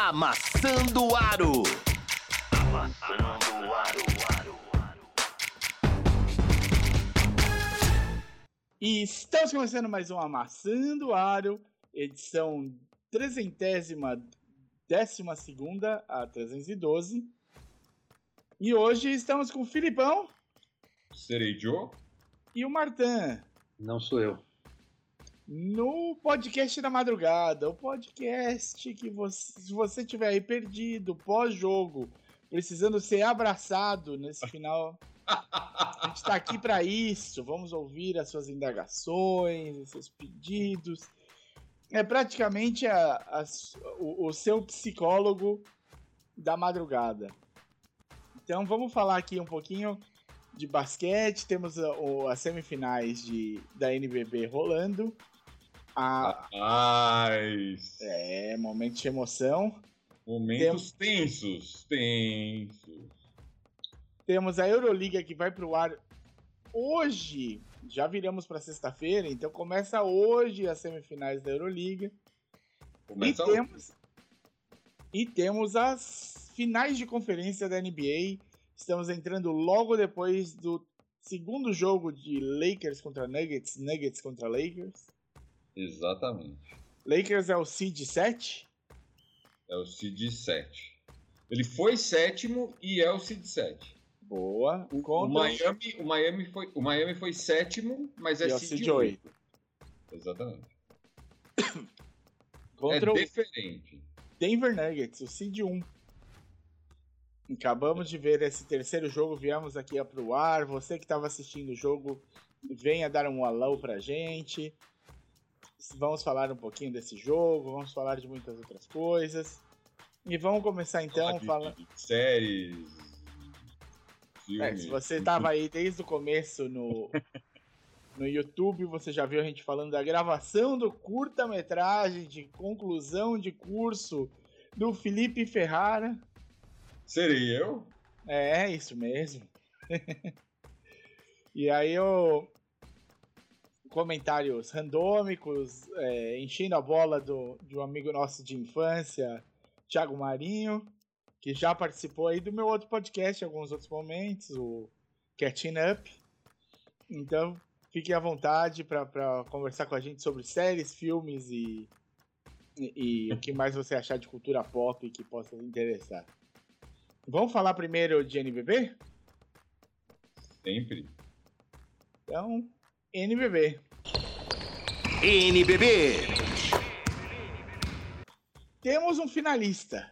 Amassando o Aro. Amassando o Aro. E estamos começando mais um Amassando Aro, edição trezentésima, décima segunda a 312. E hoje estamos com o Filipão Serei Joe? e o Martan Não sou eu. No podcast da madrugada, o podcast que você, se você tiver aí perdido, pós-jogo, precisando ser abraçado nesse final, a gente tá aqui para isso. Vamos ouvir as suas indagações, os seus pedidos. É praticamente a- a o, o seu psicólogo da madrugada. Então vamos falar aqui um pouquinho de basquete. Temos a- o- as semifinais de, da NBB rolando. A, Rapaz! é, momento de emoção. Momentos tensos, tensos. Temos a Euroliga que vai pro ar hoje. Já viramos para sexta-feira, então começa hoje as semifinais da Euroliga. Começa e temos e temos as finais de conferência da NBA. Estamos entrando logo depois do segundo jogo de Lakers contra Nuggets, Nuggets contra Lakers. Exatamente. Lakers é o seed 7. É o Cid 7. Ele foi sétimo e é o Cid 7. Boa. O, Miami, o, Miami foi, o Miami foi sétimo, mas é e é seed 8. 8. Exatamente. Contra é o diferente. Denver Nuggets, o seed 1. Acabamos de ver esse terceiro jogo, viemos aqui pro ar. Você que estava assistindo o jogo, venha dar um alô pra gente. Vamos falar um pouquinho desse jogo, vamos falar de muitas outras coisas. E vamos começar então falando. Séries. É, se você estava aí desde o começo no, no YouTube, você já viu a gente falando da gravação do curta-metragem de conclusão de curso do Felipe Ferrara. Serei eu? É, isso mesmo. e aí eu. Comentários randômicos, é, enchendo a bola do, de um amigo nosso de infância, Thiago Marinho, que já participou aí do meu outro podcast em alguns outros momentos, o Catching Up. Então, fiquem à vontade para conversar com a gente sobre séries, filmes e, e, e o que mais você achar de cultura pop que possa interessar. Vamos falar primeiro de NBB? Sempre. Então, NBB. NBB. Temos um finalista.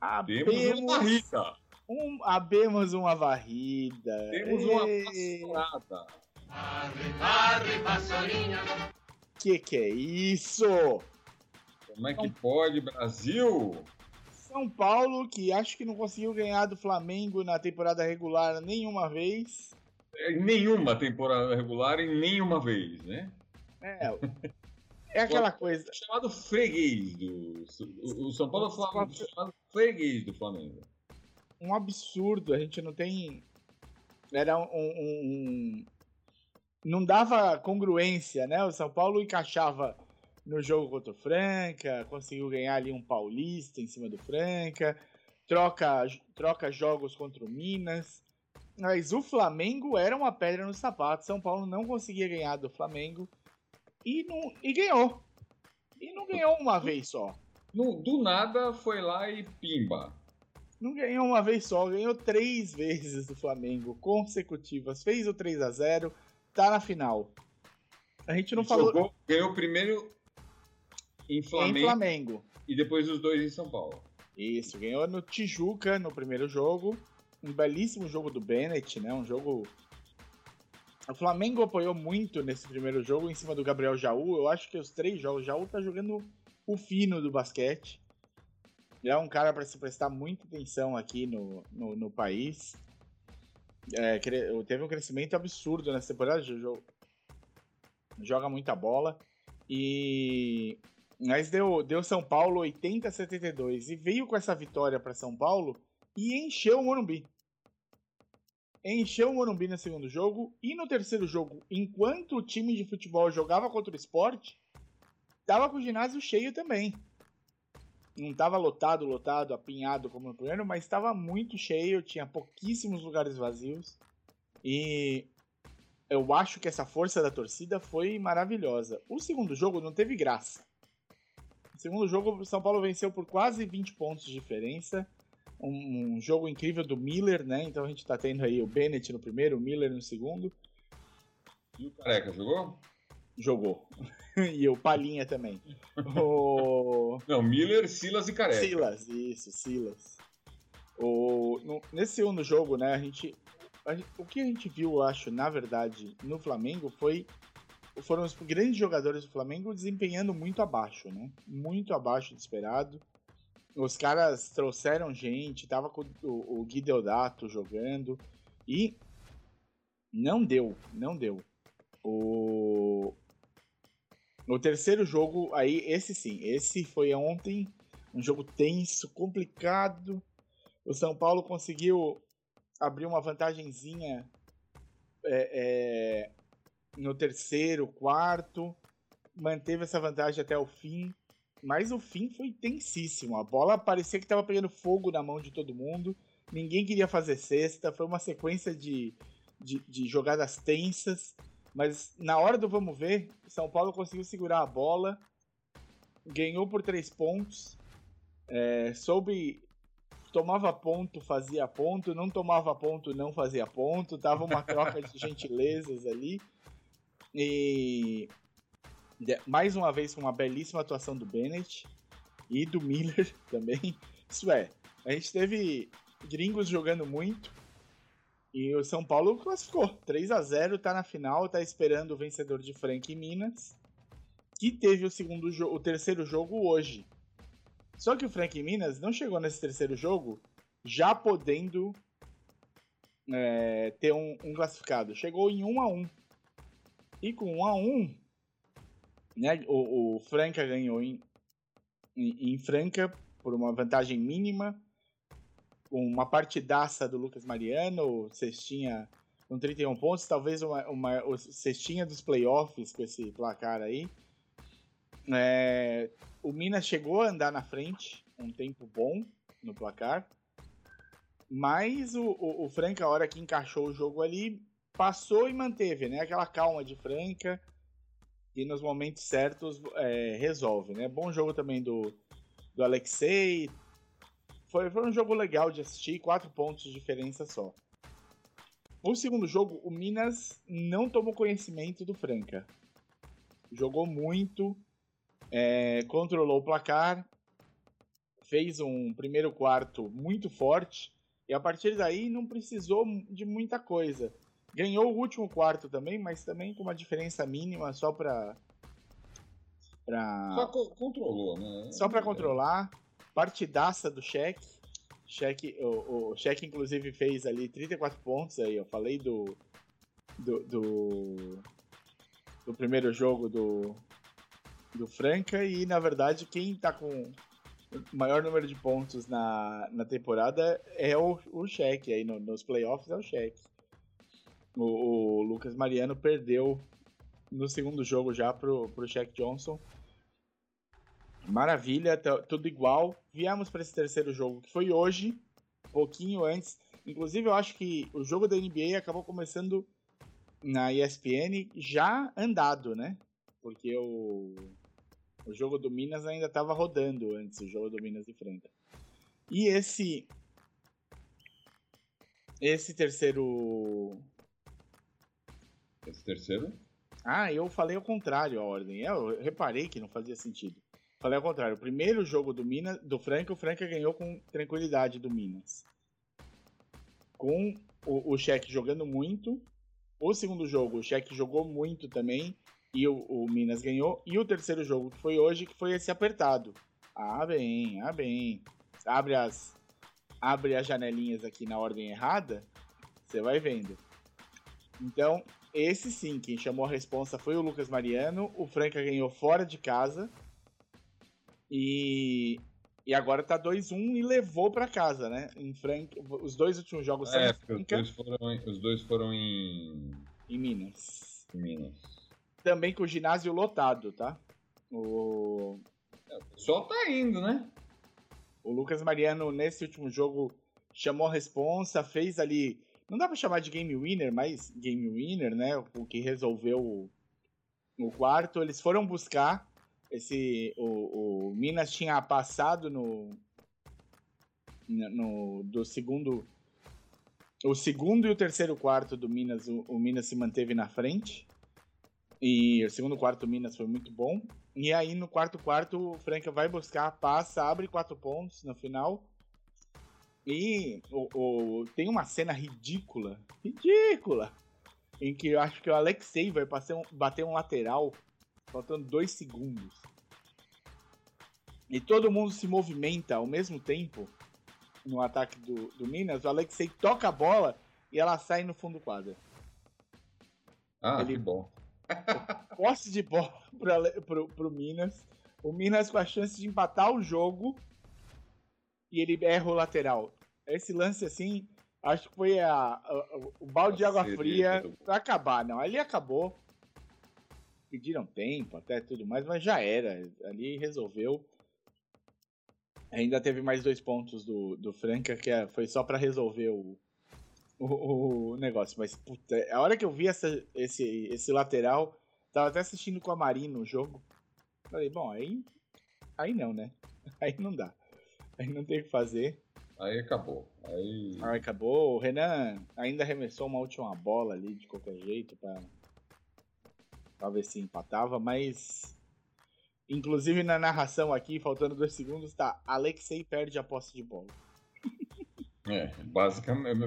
Abemos, uma barriga. um, abemos uma varrida. Temos uma Ê, passada. Que que é isso? Como é que pode, Brasil? São Paulo, que acho que não conseguiu ganhar do Flamengo na temporada regular nenhuma vez. Em nenhuma temporada regular, em nenhuma vez, né? É, é aquela coisa. Chamado freguês do. O São Paulo Flamengo, chamado freguês do Flamengo. um absurdo. A gente não tem. Era um, um- um- Não dava congruência, né? O São Paulo encaixava no jogo contra o Franca, conseguiu ganhar ali um paulista em cima do Franca, troca, troca jogos contra o Minas. Mas o Flamengo era uma pedra no sapato. São Paulo não conseguia ganhar do Flamengo e, não, e ganhou. E não ganhou uma vez só. No- do nada foi lá e pimba. Não ganhou uma vez só, ganhou três vezes do Flamengo consecutivas. Fez o 3 a 0 tá na final. A gente não falou Jogou- ganhou primeiro em Flamengo, em Flamengo. e depois os dois em São Paulo. Isso, ganhou no Tijuca no primeiro jogo. Um belíssimo jogo do Bennett, né? Um jogo. O Flamengo apoiou muito nesse primeiro jogo em cima do Gabriel Jaú. Eu acho que os três jogos, o Jaú tá jogando o fino do basquete. Ele é um cara para se prestar muita atenção aqui no, no, no país. É, teve um crescimento absurdo nessa temporada. jo- Joga muita bola. E mas deu, deu São Paulo 80 a 72 e veio com essa vitória para São Paulo e encheu o Morumbi. Encheu o Morumbi no segundo jogo e no terceiro jogo, enquanto o time de futebol jogava contra o esporte, tava com o ginásio cheio também. Não tava lotado, lotado, apinhado como no primeiro, mas estava muito cheio, tinha pouquíssimos lugares vazios. E eu acho que essa força da torcida foi maravilhosa. O segundo jogo não teve graça. No segundo jogo, o São Paulo venceu por quase 20 pontos de diferença. Um, um jogo incrível do Miller, né? Então a gente tá tendo aí o Bennett no primeiro, o Miller no segundo. E o Careca jogou? Jogou. e o Palinha também. o... Não, Miller, Silas e Careca. Silas, isso, Silas. O... no- Nesse segundo jogo, né, a gente... a gente- O que a gente viu, eu acho, na verdade, no Flamengo foi... Foram os grandes jogadores do Flamengo desempenhando muito abaixo, né? Muito abaixo do esperado. Os caras trouxeram gente, tava com o, o Gui Deodato jogando e não deu, não deu. O, o terceiro jogo, aí, esse sim, esse foi ontem, um jogo tenso, complicado. O São Paulo conseguiu abrir uma vantagenzinha é, é, no terceiro, quarto, manteve essa vantagem até o fim, mas o fim foi tensíssimo. A bola parecia que estava pegando fogo na mão de todo mundo, ninguém queria fazer cesta, foi uma sequência de, de, de jogadas tensas. Mas na hora do vamos ver, São Paulo conseguiu segurar a bola, ganhou por três pontos, é, soube. Tomava ponto, fazia ponto, não tomava ponto, não fazia ponto, tava uma troca de gentilezas ali. E mais uma vez uma belíssima atuação do Bennett e do Miller também. Isso é, a gente teve gringos jogando muito, e o São Paulo classificou. 3 a 0 tá na final, tá esperando o vencedor de Franca e Minas. Que teve o segundo o terceiro jogo hoje. Só que o Franca e Minas não chegou nesse terceiro jogo já podendo é, ter um, um classificado. Chegou em 1 a 1 E com 1 a 1 né, o, o Franca ganhou em, em, em Franca por uma vantagem mínima uma partidaça do Lucas Mariano, cestinha com 31 pontos, talvez uma, uma o cestinha dos playoffs com esse placar aí. É, o Minas chegou a andar na frente, um tempo bom no placar, mas o, o, o Franca, a hora que encaixou o jogo ali, passou e manteve, né? Aquela calma de Franca e nos momentos certos é, resolve, né? Bom jogo também do, do Alexei, foi, foi um jogo legal de assistir, quatro pontos de diferença só. O segundo jogo, o Minas não tomou conhecimento do Franca. Jogou muito, é, controlou o placar, fez um primeiro quarto muito forte e a partir daí não precisou de muita coisa. Ganhou o último quarto também, mas também com uma diferença mínima só para pra... Só co- controlou, né? Só para controlar. Partidaça do cheque. Cheque, o, o cheque inclusive fez ali 34 pontos aí, eu falei do do, do do primeiro jogo do do Franca e na verdade quem tá com o maior número de pontos na, na temporada é o, o cheque aí no- nos playoffs é o cheque. O, o Lucas Mariano perdeu no segundo jogo já pro pro Shaq Johnson. Maravilha, tudo igual. Viemos para esse terceiro jogo, que foi hoje, pouquinho antes. Inclusive, eu acho que o jogo da NBA acabou começando na ESPN já andado, né? Porque o, o jogo do Minas ainda estava rodando antes, o jogo do Minas e Franca. E esse. Esse terceiro. Esse terceiro? Ah, eu falei ao contrário a ordem. Eu reparei que não fazia sentido. Falei ao contrário. O primeiro jogo do Minas, do Franca, o Franca ganhou com tranquilidade do Minas. Com o, o Cheque jogando muito. O segundo jogo, o Cheque jogou muito também. E o, o Minas ganhou. E o terceiro jogo, que foi hoje, que foi esse apertado. Ah, bem, ah, bem. Abre as, abre as janelinhas aqui na ordem errada. Você vai vendo. Então, esse sim, quem chamou a responsa foi o Lucas Mariano. O Franca ganhou fora de casa. E, e agora tá 2-1 e levou pra casa, né? Em Franca, os dois últimos jogos são É, em porque os Franca dois foram, em- os dois foram em, e Minas. em Minas. Também com o ginásio lotado, tá? O... O pessoal tá indo, né? o Lucas Mariano, nesse último jogo, chamou a responsa, fez ali. Não dá pra chamar de game winner, mas game winner, né? O que resolveu o, o quarto. Eles foram buscar. Esse, o, o Minas tinha passado no, no do segundo o segundo e o terceiro quarto do Minas, o, o, Minas se manteve na frente. E o segundo quarto do Minas foi muito bom. E aí no quarto quarto o Franca vai buscar, passa, abre quatro pontos no final. E o, o, tem uma cena ridícula, ridícula, em que eu acho que o Alexei vai um, bater um lateral, faltando dois segundos. E todo mundo se movimenta ao mesmo tempo no ataque do, do Minas, o Alexei toca a bola e ela sai no fundo do quadro. Ah, Ele, que bom. posse de bola para pro, pro Minas. O Minas com a chance de empatar o jogo e ele erra o lateral. Esse lance assim, acho que foi a, a o balde de água fria para acabar. Não, ali acabou. Pediram tempo, até tudo mais, mas já era. Ali resolveu. Ainda teve mais dois pontos do, do Franca, que é, foi só para resolver o, o, o, negócio. Mas, puta, a hora que eu vi essa, esse, esse lateral, tava até assistindo com a Marinho no jogo. Falei, bom, aí, aí não, né? Aí não dá. Aí não tem o que fazer. Aí acabou. Aí... aí acabou. O Renan ainda arremessou uma última bola ali de qualquer jeito pra, pra ver se empatava, mas Inclusive na narração aqui, faltando dois segundos, tá Alexei perde a posse de bola. É, basicamente.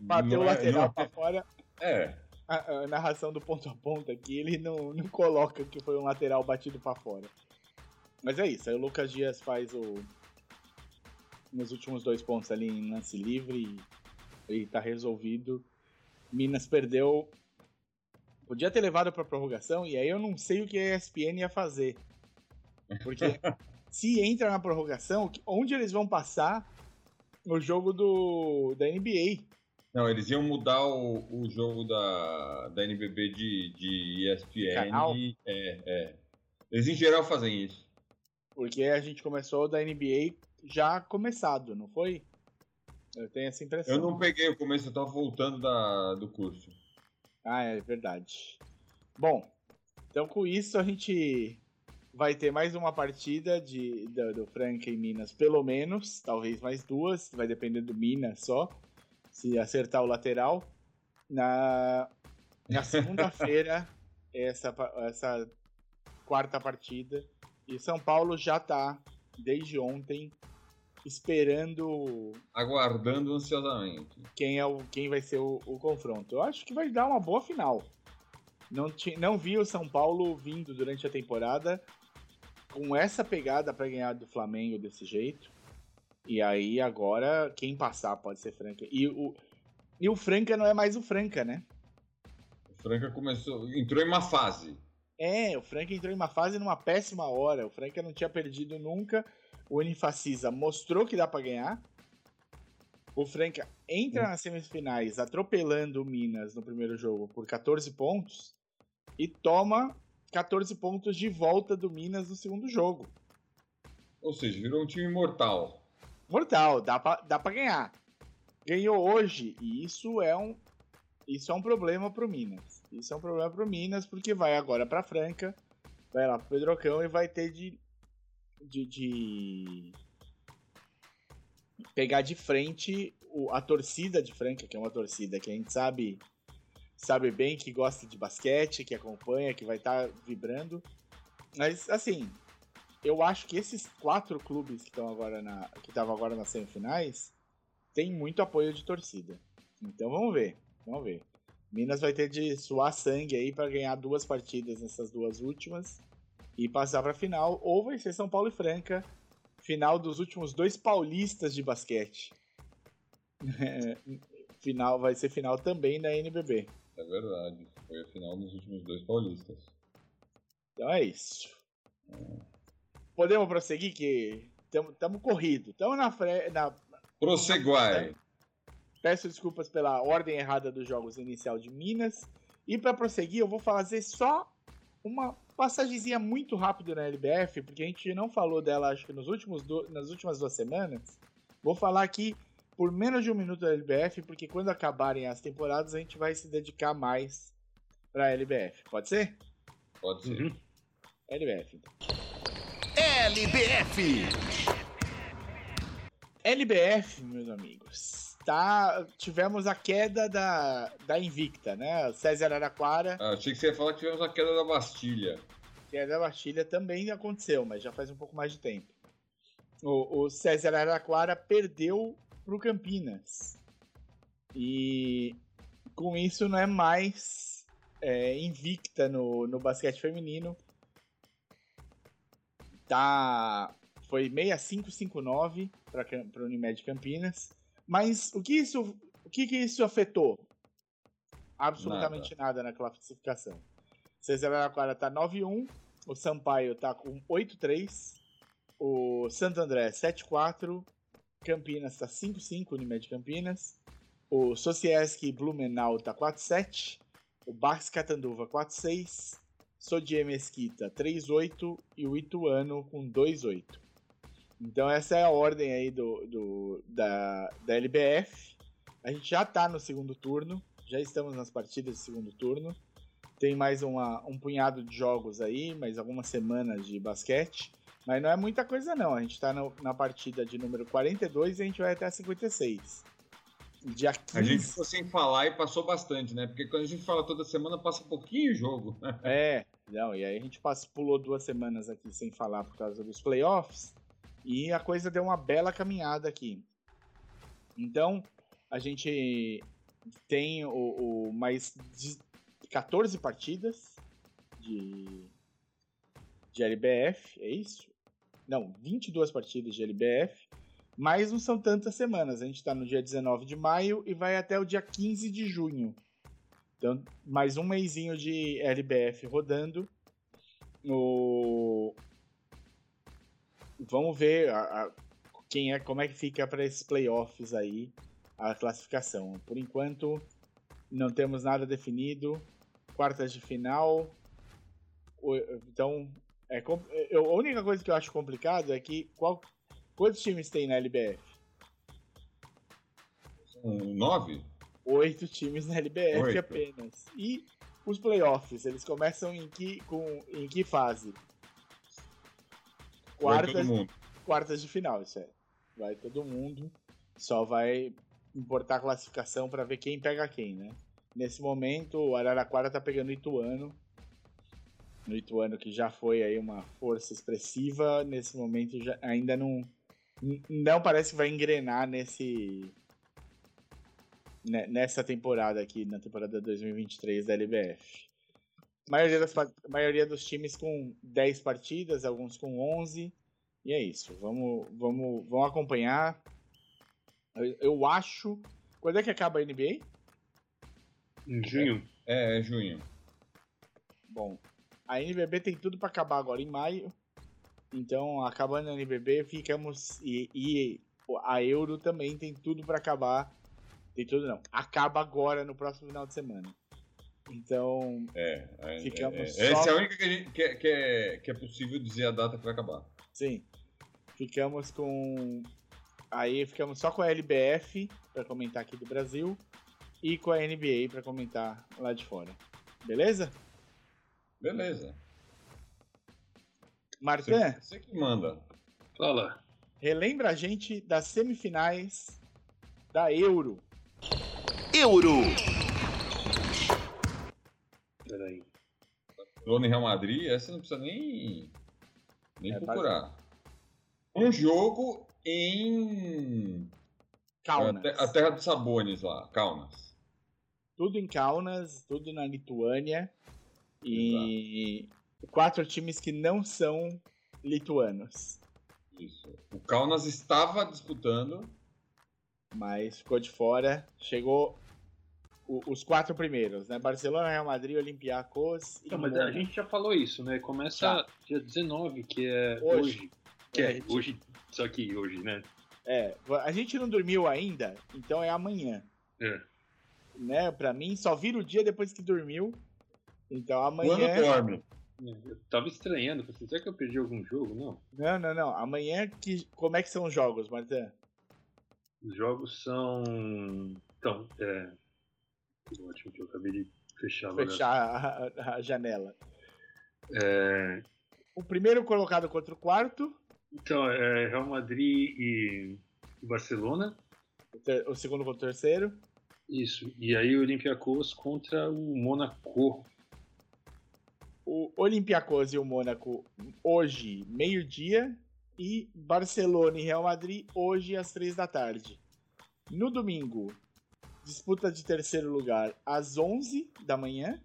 bateu o é, lateral é, pra fora. É. A, a, narração do ponto a ponto aqui, ele não, não coloca que foi um lateral batido para fora. Mas é isso, aí o Lucas Dias faz o. Nos últimos dois pontos ali em lance livre e, e tá resolvido. Minas perdeu. Podia ter levado pra prorrogação, e aí eu não sei o que a ESPN ia fazer. Porque se entra na prorrogação, onde eles vão passar o jogo do, da NBA? Não, eles iam mudar o, o jogo da, da NBB de, de ESPN. Canal? É, é. Eles em geral fazem isso. Porque a gente começou da NBA já começado, não foi? Eu tenho essa impressão. Eu não peguei o começo, eu tava voltando da, do curso. Ah, é verdade. Bom, então com isso a gente vai ter mais uma partida de, do, do Franca em Minas, pelo menos, talvez mais duas, vai depender do Minas só, se acertar o lateral. Na, na segunda-feira, essa, essa quarta partida, e São Paulo já tá, desde ontem, esperando. Aguardando ansiosamente. Quem, é o, quem vai ser o, o confronto. Eu acho que vai dar uma boa final. Não, não vi o São Paulo vindo durante a temporada com essa pegada para ganhar do Flamengo desse jeito. E aí agora quem passar pode ser Franca. E o, e o Franca não é mais o Franca, né? O Franca começou, entrou em uma fase. É, o Franca entrou em uma fase numa péssima hora. O Franca não tinha perdido nunca. O Unifacisa mostrou que dá para ganhar. O Franca entra hum. nas semifinais atropelando o Minas no primeiro jogo por 14 pontos e toma 14 pontos de volta do Minas no segundo jogo. Ou seja, virou um time mortal. Mortal, dá pra, dá pra ganhar. Ganhou hoje, e isso é um, isso é um problema pro Minas. Isso é um problema pro Minas, porque vai agora pra Franca, vai lá pro Pedrocão e vai ter de, de, de pegar de frente o, a torcida de Franca, que é uma torcida que a gente sabe sabe bem, que gosta de basquete, que acompanha, que vai estar tá vibrando. Mas, assim, eu acho que esses quatro clubes que estão agora na que estavam agora nas semifinais têm muito apoio de torcida. Então vamos ver, vamos ver. Minas vai ter de suar sangue aí para ganhar duas partidas nessas duas últimas e passar para a final, ou vai ser São Paulo e Franca, final dos últimos dois paulistas de basquete. final vai ser final também da NBB. É verdade. Foi a final nos últimos dois paulistas. Então é isso. Podemos prosseguir que estamos corrido. Estamos na frente. Na... Prosseguai. Peço desculpas pela ordem errada dos jogos inicial de Minas. E para prosseguir, eu vou fazer só uma passagemzinha muito rápido na LBF, porque a gente não falou dela, acho que nos últimos do... nas últimas duas semanas. Vou falar aqui por menos de um minuto da LBF, porque quando acabarem as temporadas a gente vai se dedicar mais pra LBF. Pode ser? Pode ser. Uhum. LBF, então. LBF! LBF, meus amigos. Tá, tivemos a queda da, da Invicta, né? César Araquara. Ah, achei que você ia falar que tivemos a queda da Bastilha. A queda da Bastilha também aconteceu, mas já faz um pouco mais de tempo. O, o César Araquara perdeu pro Campinas. E com isso não é mais é, invicta no, no basquete feminino. Tá, foi 6559 para o Unimed Campinas. Mas o que isso, o que, que isso afetou? Absolutamente nada, nada na classificação. César Araquara tá 9-1, o Sampaio tá com 8-3, o Santo André 7-4, Campinas tá 5-5, Unimed Campinas, o Socieski Blumenau tá 4-7, o Bax Catanduva 4-6, Sodier Mesquita 3-8 e o Ituano com 2-8. Então essa é a ordem aí do, do, da, da LBF. A gente já tá no segundo turno, já estamos nas partidas de segundo turno. Tem mais uma, um punhado de jogos aí, mais algumas semanas de basquete. Mas não é muita coisa não, a gente tá no, na partida de número 42 e a gente vai até a 56. Dia 15... A gente ficou sem falar e passou bastante, né? Porque quando a gente fala toda semana, passa pouquinho o jogo. é, não, e aí a gente passa, pulou duas semanas aqui sem falar por causa dos playoffs. E a coisa deu uma bela caminhada aqui. Então, a gente tem o, o mais 14 partidas de, de LBF, é isso? Não, 22 partidas de LBF, mas não são tantas semanas. A gente está no dia 19 de maio e vai até o dia 15 de junho. Então, mais um mêsinho de LBF rodando. No... Vamos ver a, a, quem é, como é que fica para esses playoffs aí a classificação. Por enquanto, não temos nada definido. Quartas de final. Então, é, a única coisa que eu acho complicado é que qual, quantos times tem na LBF? São nove? Oito times na LBF Oito. apenas. E os playoffs, eles começam em que, com, em que fase? Quartas, quartas de final, isso é. Vai todo mundo. Só vai importar a classificação para ver quem pega quem, né? Nesse momento, o Araraquara tá pegando o Ituano no Ituano, que já foi aí uma força expressiva, nesse momento já, ainda não, não parece que vai engrenar nesse né, nessa temporada aqui, na temporada 2023 da LBF. A maioria, das, a maioria dos times com 10 partidas, alguns com 11. E é isso. Vamos, vamos, vamos acompanhar. Eu, eu acho. Quando é que acaba a NBA? Em junho. É, é junho. Bom, a NBB tem tudo para acabar agora em maio. Então, acabando a NBB, ficamos. E, e a Euro também tem tudo para acabar. Tem tudo não. Acaba agora no próximo final de semana. Então. É, é ficamos é, é. Só... Essa é a única que, a gente, que, é, que, é, que é possível dizer a data que vai acabar. Sim. Ficamos com. Aí ficamos só com a LBF para comentar aqui do Brasil e com a NBA para comentar lá de fora. Beleza? Beleza. Martin? Você que manda. Fala. Relembra a gente das semifinais da Euro. Euro! Barcelona e Real Madrid, essa não precisa nem, nem é, procurar. Um jogo em. Kaunas. A, terra dos Sabones lá, Kaunas. Tudo em Kaunas, tudo na Lituânia. E Exato. quatro times que não são lituanos. Isso. O Kaunas estava disputando. Mas ficou de fora. Chegou o, os quatro primeiros, né? Barcelona, Real Madrid, Olympiacos e. Não, mas a gente já falou isso, né? Começa tá. dia 19, que é hoje. hoje. Que é, gente... hoje, só que hoje, né? É, a gente não dormiu ainda, então é amanhã. É. Né? Pra mim, só vira o dia depois que dormiu. Então amanhã. Quando dorme? Eu tava estranhando, falei, será que eu perdi algum jogo? Não. Não, não, não. Amanhã, que... como é que são os jogos, Martin? Os jogos são. Então, é. Ótimo que eu acabei de fechar, fechar a, a, janela. É... O primeiro colocado contra o quarto. Então, é Real Madrid e Barcelona. O, ter... o segundo contra o terceiro. Isso. E aí o Olympiacos contra o Monaco. O Olympiacos e o Mônaco hoje, meio-dia. E Barcelona e Real Madrid hoje às três da tarde. No domingo, disputa de terceiro lugar às 11 da manhã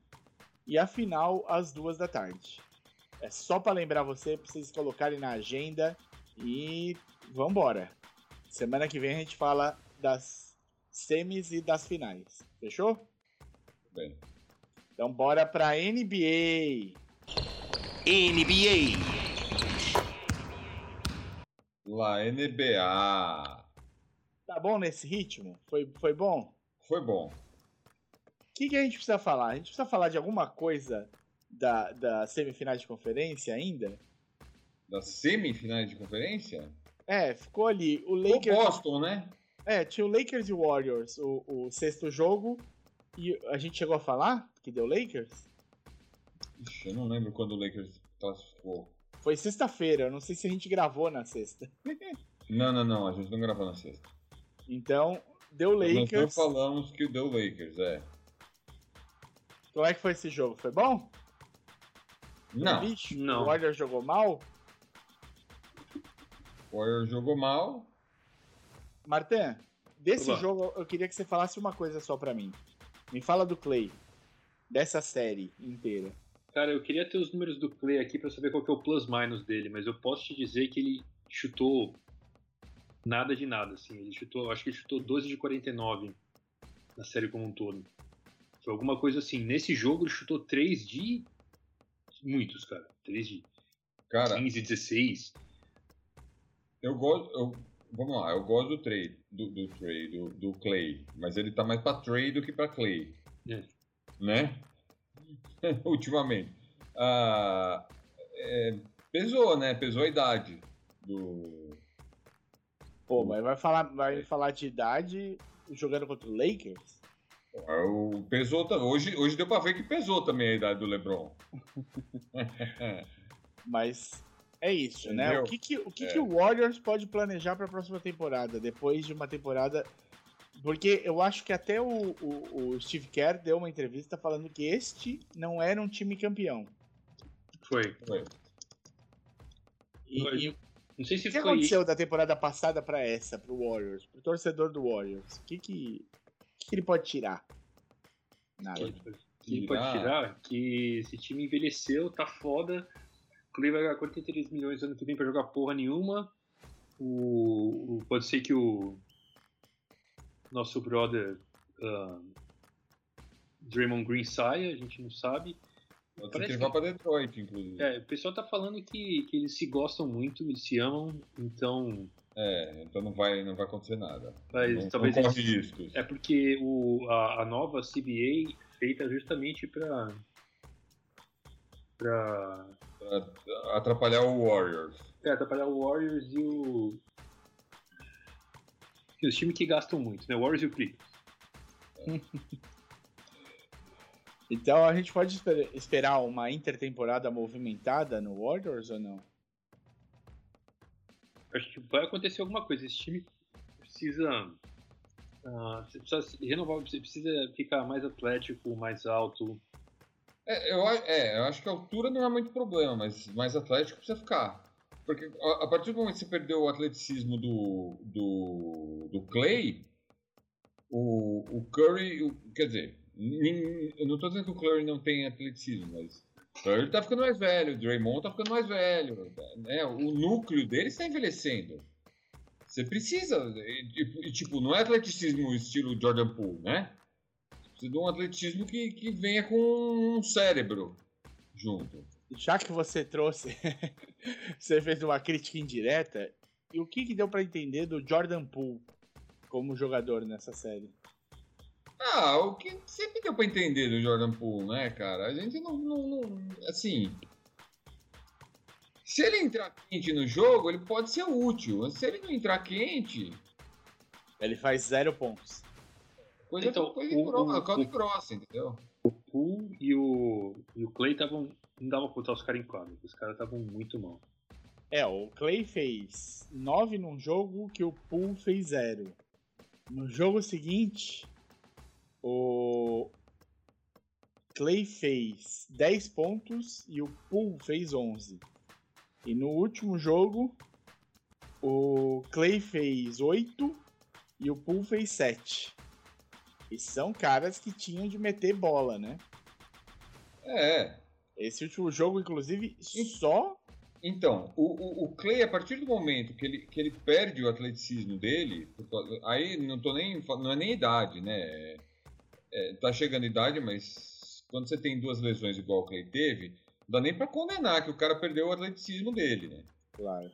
e a final às duas da tarde. É só para lembrar você, para vocês colocarem na agenda e vambora. Semana que vem a gente fala das semis e das finais. Fechou? Bem. Então bora pra NBA. NBA. La NBA. Tá bom nesse ritmo? Foi, foi bom? Foi bom. O que, que a gente precisa falar? A gente precisa falar de alguma coisa da, da semifinais de conferência ainda? Das semifinais de conferência? É, ficou ali. O Lakers. O Boston, né? É, tinha o Lakers e o Warriors, o, o sexto jogo. E a gente chegou a falar que deu Lakers? Ixi, eu não lembro quando o Lakers classificou. Foi sexta-feira, eu não sei se a gente gravou na sexta. não, não, não, a gente não gravou na sexta. Então, deu Lakers. Nós não falamos que deu Lakers, é. Como é que foi esse jogo? Foi bom? Não. Bicho, não. O Warriors jogou mal? O Warriors jogou mal. Martin, desse Olá. jogo eu queria que você falasse uma coisa só para mim. Me fala do Clay. Dessa série inteira. Cara, eu queria ter os números do Clay aqui para saber qual que é o plus-minus dele, mas eu posso te dizer que ele chutou nada de nada, assim. Ele chutou, acho que ele chutou 12 de 49 na série como um todo. Foi alguma coisa assim. Nesse jogo ele chutou 3 de. Muitos, cara. 3 de cara, 15, 16. Eu gosto. Eu, vamos lá, eu gosto do trade, do, do trade, do, do, Clay. Mas ele tá mais pra trade do que pra Clay. É. Né? Ultimamente. Ah, é, pesou, né? Pesou a idade do, Pô, mas vai falar, vai falar de idade jogando contra o Lakers? O pesou hoje, hoje deu pra ver que pesou também a idade do LeBron. mas é isso, Entendeu? né? O que, que, o, que, é. que o Warriors pode planejar para a próxima temporada, depois de uma temporada. Porque eu acho que até o, o, o Steve Kerr deu uma entrevista falando que este não era um time campeão. Foi. Foi. E, Foi. Não sei se o que foi... aconteceu da temporada passada para essa, pro Warriors, pro torcedor do Warriors? O que que, que ele pode tirar? Nada. O que ele pode tirar? Que esse time envelheceu, tá foda. O Clay vai ganhar 43 milhões ano que vem pra jogar porra nenhuma. O, o pode ser que o nosso brother uh, Draymond Green saia, a gente não sabe. Que ele pra Detroit, inclusive. É, o pessoal tá falando que, que eles se gostam muito, eles se amam, então. É, então não vai, não vai acontecer nada. Mas, não, talvez não corre riscos. É porque o, a, a nova CBA feita justamente pra. pra. pra atrapalhar o Warriors. É, atrapalhar o Warriors e o. E os times que gastam muito, né? O Warriors e o Clippers. É. Então a gente pode esperar uma intertemporada movimentada no Warriors ou não? Acho que vai acontecer alguma coisa. Esse time precisa. Uh, você precisa renovar, você precisa ficar mais atlético, mais alto. É eu, é, eu acho que a altura não é muito problema, mas mais atlético precisa ficar. Porque a, a partir do momento que você perdeu o atleticismo do, do, do Clay, o, o Curry, o, quer dizer, eu não tô dizendo que o Curry não tem atleticismo, mas o Curry tá ficando mais velho, o Draymond tá ficando mais velho, né? O núcleo dele está envelhecendo. Você precisa, e, tipo, não é atleticismo estilo Jordan Poole, né? Você precisa de um atleticismo que, que venha com um cérebro junto. Já que você trouxe, você fez uma crítica indireta, e o que, que deu para entender do Jordan Poole como jogador nessa série? Ah, o que sempre deu pra entender do Jordan Poole, né, cara? A gente não. não, não assim. Se ele entrar quente no jogo, ele pode ser útil. Se ele não entrar quente, Ele faz zero pontos. coisa, Então, coisa o- grossa, o- o- grossa, entendeu? O Poole e o, e o Clay estavam. Não dava pra botar os caras em quadro. Os caras estavam muito mal. É, o Clay fez 9 num jogo que o Pool fez 0. No jogo seguinte, o Clay fez 10 pontos e o Pool fez 11. E no último jogo, o Clay fez 8 e o Pool fez 7. E são caras que tinham de meter bola, né? É. Esse último jogo, inclusive, só Então, o, o, o Clay, a partir do momento que ele, que ele perde o atleticismo dele, aí não tô nem não é nem idade, né? É, é, tá chegando a idade, mas quando você tem duas lesões igual o Clay teve, não dá nem pra condenar que o cara perdeu o atleticismo dele, né? claro.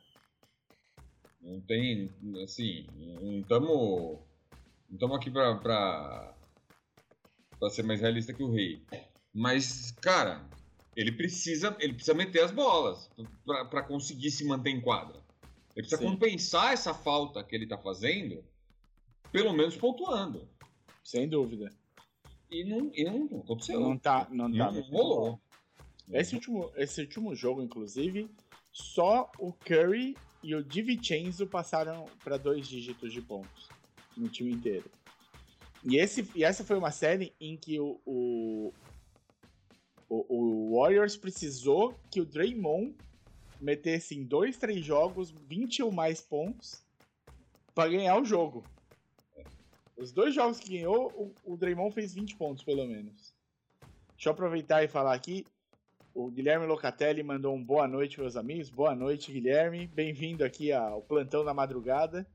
Não tem, assim, não estamos não estamos aqui pra, pra, pra ser mais realista que o rei. Mas, cara, ele precisa, ele precisa meter as bolas pra, pra conseguir se manter em quadra. Ele precisa Sim. compensar essa falta que ele tá fazendo, pelo menos pontuando. Sem dúvida. E não, e não aconteceu. Não tá, não tá. Não rolou. bom. Esse último, esse último jogo, inclusive, só o Curry e o DiVincenzo passaram para dois dígitos de pontos no time inteiro. E, esse, e essa foi uma série em que o, o, o, o Warriors precisou que o Draymond metesse em dois, três jogos 20 ou mais pontos para ganhar o jogo. Os dois jogos que ganhou, o, o Draymond fez 20 pontos, pelo menos. Deixa eu aproveitar e falar aqui. O Guilherme Locatelli mandou um boa noite, meus amigos. Boa noite, Guilherme. Bem-vindo aqui ao Plantão da Madrugada.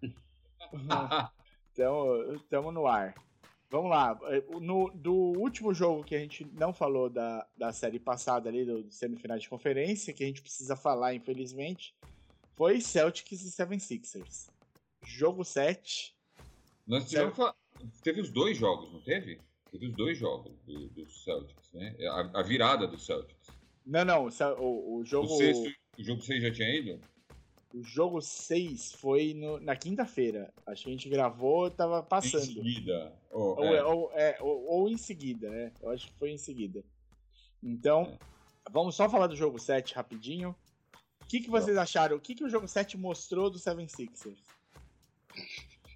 Então, estamos no ar. Vamos lá. No, do último jogo que a gente não falou da, da série passada ali, do, do semifinal de conferência, que a gente precisa falar, infelizmente, foi Celtics e 76ers. Jogo 7. Nós tivemos, fa- teve os dois jogos, não teve? Teve os dois jogos do, do Celtics, né? A, a virada do Celtics. Não, não, o, o, o O, jogo. sexto, o jogo 6 já tinha ido? O jogo 6 foi no- na quinta-feira. Acho que a gente gravou e tava Em passando. seguida. Oh, Ou, é. ou- é, ou- ou em seguida, né? Eu acho que foi em seguida. Então, vamos só falar do jogo 7 rapidinho. O que, que vocês acharam? O que, que o jogo 7 mostrou do 76ers?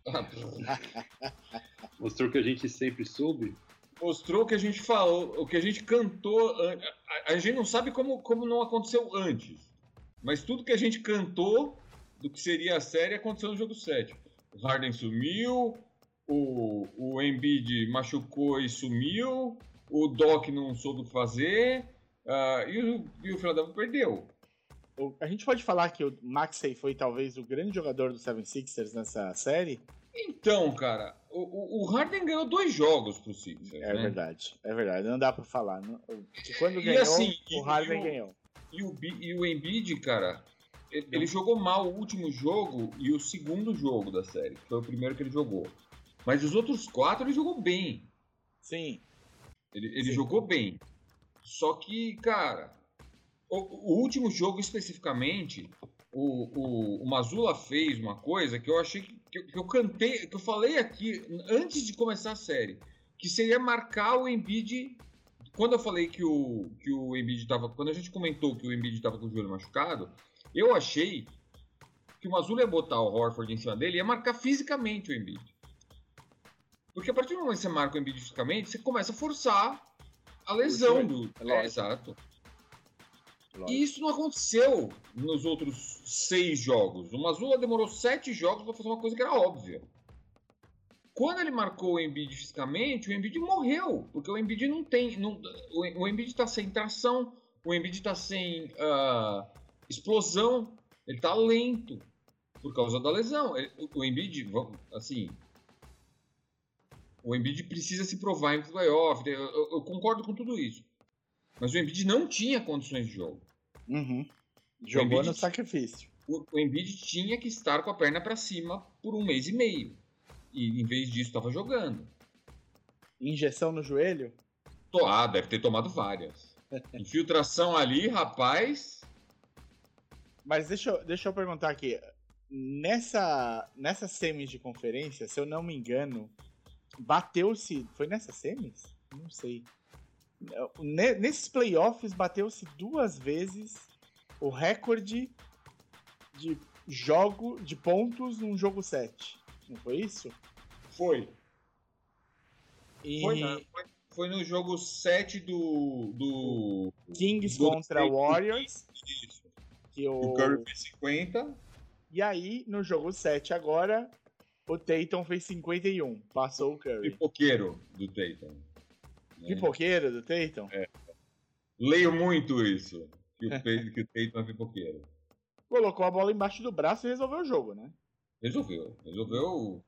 Mostrou que a gente sempre soube. Mostrou que a gente falou, o que a gente cantou. an- A, a gente não sabe como, como não aconteceu antes. Mas tudo que a gente cantou do que seria a série aconteceu no jogo 7. O Harden sumiu, o, o Embiid machucou e sumiu, o Doc não soube o que fazer, ah, e, o, e o Philadelphia perdeu. A gente pode falar que o Maxey foi talvez o grande jogador do 76ers nessa série? Então, cara, o, o- Harden ganhou dois jogos pro Sixers. É né? verdade, é verdade. Não dá pra falar. Não- quando E ganhou, assim, o Harden e o- ganhou. E o, e o Embiid, cara, ele, ele jogou mal o último jogo e o segundo jogo da série, que foi o primeiro que ele jogou. Mas os outros quatro ele jogou bem. Sim, Ele, ele Sim. jogou bem. Só que, cara, o, o último jogo especificamente, o, o, o Mazula fez uma coisa que eu achei que, que eu- que eu cantei, que eu falei aqui antes de começar a série, que seria marcar o Embiid. Quando eu falei que o, que o Embiid tava. Quando a gente comentou que o Embiid tava com o joelho machucado, eu achei que o Mazula ia botar o Horford em cima dele e ia marcar fisicamente o Embiid. Porque a partir do momento que você marca o Embiid fisicamente, você começa a forçar a lesão do. é É, exato. E isso não aconteceu nos outros seis jogos. O Mazula demorou sete jogos para fazer uma coisa que era óbvia. Quando ele marcou o Embiid fisicamente, o Embiid morreu, porque o Embiid não tem, não, o, Embiid está sem tração, o Embiid está sem ah, explosão, ele está lento por causa da lesão. Ele- o, o Embiid, assim, o Embiid precisa se provar em playoff. Eu, eu- eu concordo com tudo isso, mas o Embiid não tinha condições de jogo. Uhum. Jogou no sacrifício. o, o Embiid tinha que estar com a perna para cima por um mês e meio. E em vez disso estava jogando. Injeção no joelho? To- Ah, deve ter tomado várias. Infiltração ali, rapaz. Mas deixa eu, deixa eu perguntar aqui. Nessa, nessa semis de conferência, se eu não me engano, bateu-se. Foi nessa semis? Não sei. Ne- Nesses playoffs, bateu-se duas vezes o recorde de jogo de pontos num jogo 7. Não foi isso? Foi. E Foi, na- foi, foi no jogo 7 do. do Kings do- contra Warriors. Isso. Que o... O Curry fez 50. E aí, no jogo 7 agora, o Tatum fez 51. Passou o Curry. Pipoqueiro do Tatum. Pipoqueiro do Tatum? Leio muito isso. Que o, Pe- que o Tatum é pipoqueiro. Colocou a bola embaixo do braço e resolveu o jogo, né? Resolveu. Resolveu.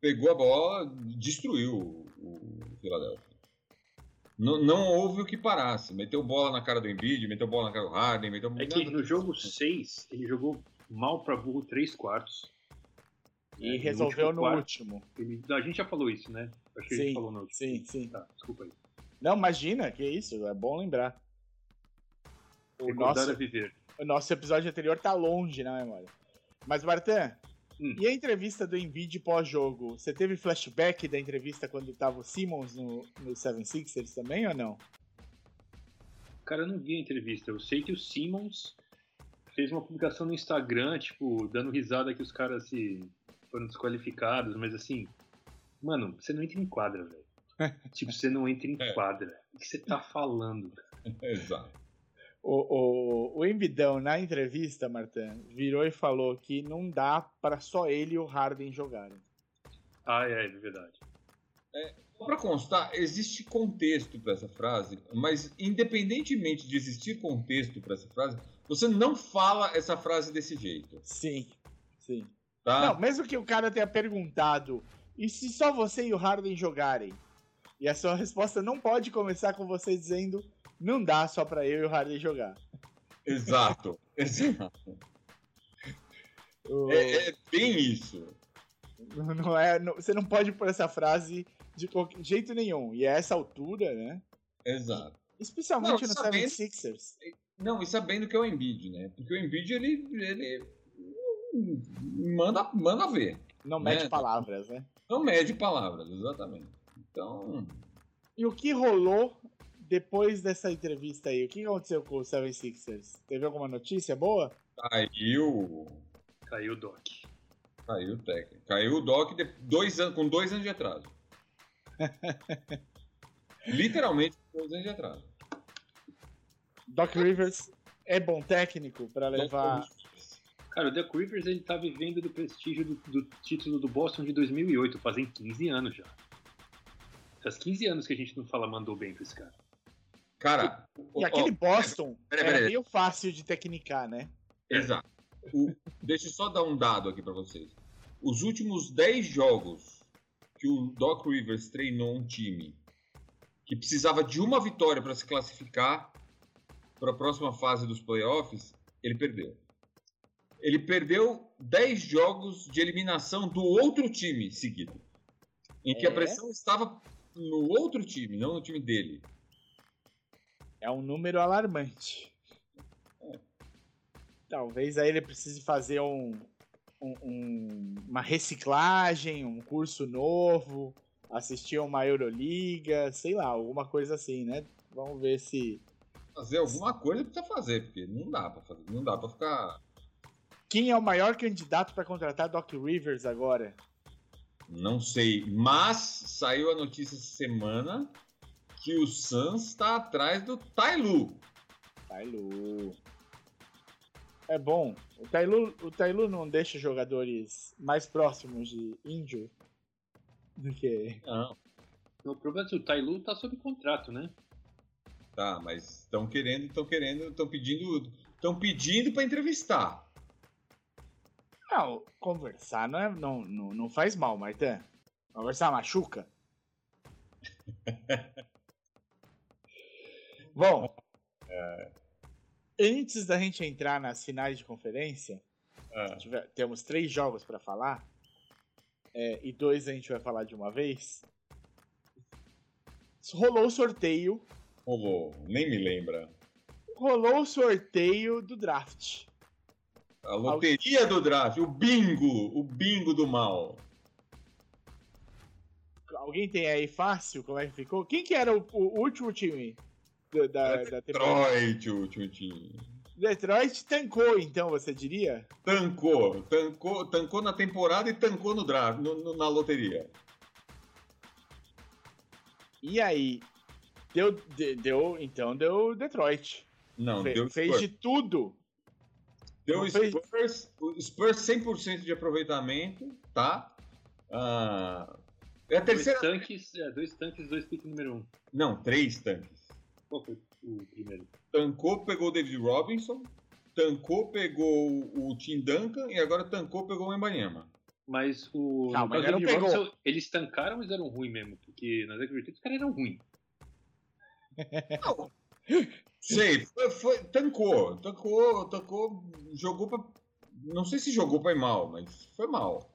Pegou a bola, destruiu o, Philadelphia. Não, não houve o que parasse. Meteu bola na cara do Embiid, meteu bola na cara do Harden, meteu É que no jogo 6, ele jogou mal pra burro 3 quartos. E É, resolveu último no último. ele- a gente já falou isso, né? Acho que a Sim, gente falou no último. sim, sim. Tá, desculpa aí. Não, imagina, que isso, é bom lembrar. O nosso, viver. o nosso episódio anterior tá longe na memória. Mas, Bartan, Hum. e a entrevista do Embiid pós-jogo? Você teve flashback da entrevista quando tava o Simmons no, no 76ers também ou não? Cara, eu não vi a entrevista. Eu sei que o Simmons fez uma publicação no Instagram, tipo, dando risada que os caras se foram desqualificados, mas assim, mano, você não entra em quadra, velho. tipo, você não entra em É. quadra. O que você tá falando? Exato. O, o, o Embidão, na entrevista, Martin, virou e falou que não dá pra só ele e o Harden jogarem. Ah, é, é verdade. Só pra constar, existe contexto para essa frase, mas independentemente de existir contexto para essa frase, você não fala essa frase desse jeito, Sim, sim. tá? Não, mesmo que o cara tenha perguntado, e se só você e o Harden jogarem? E a sua resposta não pode começar com você dizendo, não dá só pra eu e o Harden jogar. Exato. Exato. O- É, é bem isso. Não é, não- você não pode pôr essa frase de qualquer jeito nenhum. E a essa altura, né? Exato. Especialmente Não, no sabendo- 76ers. Não, e sabendo que é o Embiid, né? Porque o Embiid, ele, ele manda, manda ver. Não mede Né? palavras, né? Não mede palavras, exatamente. Então, E o que rolou depois dessa entrevista aí? O que aconteceu com o 76ers? Teve alguma notícia boa? caiu. Caiu o Doc. Caiu o técnico. Caiu o Doc de dois anos, com dois anos de atraso. Literalmente com dois anos de atraso. Doc Rivers é bom técnico pra levar. Cara, o Doc Rivers ele tá vivendo do prestígio do, do título do Boston de 2008, fazem 15 anos já. Faz 15 anos que a gente não fala mandou bem pra esse cara. Cara, E ó, aquele ó, Boston peraí, era peraí. meio fácil de tecnicar, né? Exato. O- deixa eu só dar um dado aqui pra vocês. Os últimos 10 jogos que o Doc Rivers treinou um time que precisava de uma vitória para se classificar para a próxima fase dos playoffs, ele perdeu. Ele perdeu 10 jogos de eliminação do outro time seguido. Em que É? a pressão estava no outro time, não no time dele. É um número alarmante. Talvez aí ele precise fazer um, um- um- uma reciclagem, um curso novo, assistir a uma Euroliga, sei lá, alguma coisa assim, né? Vamos ver se. Fazer alguma coisa precisa fazer, porque não dá para fazer, não dá para ficar Quem é o maior candidato para contratar Doc Rivers agora? Não sei, mas saiu a notícia essa semana que o Suns está atrás do Tailu. Tailu. É bom. O Tailu, o Tailu não deixa jogadores mais próximos de injury do que. Não, O problema é que o Tailu tá sob contrato, né? tá, mas estão querendo, estão querendo, estão pedindo, estão pedindo para entrevistar. Não, conversar não, é, não, não, não faz mal, Martin. Conversar machuca. Bom, antes da gente entrar nas finais de conferência, Ah, tiver- temos três jogos para falar, é, e dois a gente vai falar de uma vez. Rolou o sorteio, rolou, nem me lembra. rolou o sorteio do draft. A loteria do draft, o bingo, o bingo do mal. Alguém tem aí fácil como é que ficou? Quem que era o, o último time da, da, da? Detroit, o último time. Detroit tancou, então, você diria? Tancou, tancou, tancou na temporada e tancou no draft, no- no- na loteria. E aí? Deu, de- deu, então deu Detroit. Não, Fe- deu fez de tudo. Deu não fez- Spurs, o Spurs 100% de aproveitamento, tá? Ah, é a Dois terceira. tanques, é, dois tanques, dois piques número um. Não, três tanques. Qual foi o primeiro? Tancou, pegou o David Robinson. Tancou, pegou o Tim Duncan. E agora tancou, pegou o Embanyama. Mas o. Não, no mas não pegou. Robinson, eles tancaram, mas eram ruins mesmo. Porque nas Agriculturas os caras eram ruins. Sei, foi, foi- tancou, tancou, tancou, jogou pra. Não sei se jogou pra ir mal, mas foi mal.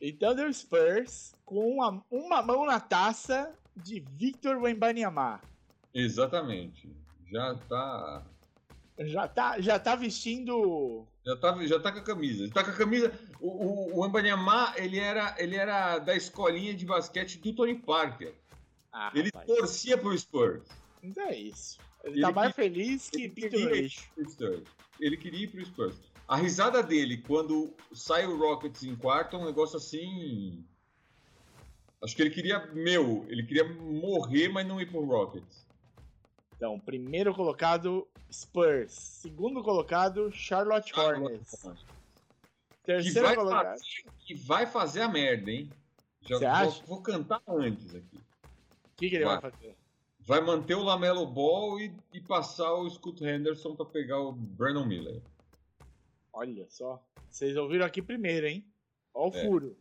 Então deu Spurs com uma, uma mão na taça de Victor Wembanyama. Exatamente. Já tá. Já tá, já tá vestindo. Já tá, já tá com a camisa. Tá com a camisa. O, o, o Embanyama, ele era, ele era da escolinha de basquete do Tony Parker. Ah, Ele rapaz. torcia pro Spurs. Então é isso. Ele, Ele tá mais que- feliz que Lixo. pro Spurs. Ele queria ir pro Spurs. A risada dele quando sai o Rockets em quarto é um negócio assim. Acho que ele queria, meu, ele queria morrer, mas não ir pro Rockets. Então, primeiro colocado, Spurs. Segundo colocado, Charlotte Hornets. Terceiro colocado. fazer, que vai fazer a merda, hein? Já Você vou, acha? vou cantar antes aqui. O que, que ele vai Vai. fazer? Vai manter o Lamelo Ball e, e passar o Scoot Henderson pra pegar o Brandon Miller. Olha só. Vocês ouviram aqui primeiro, hein? Ó o É. furo.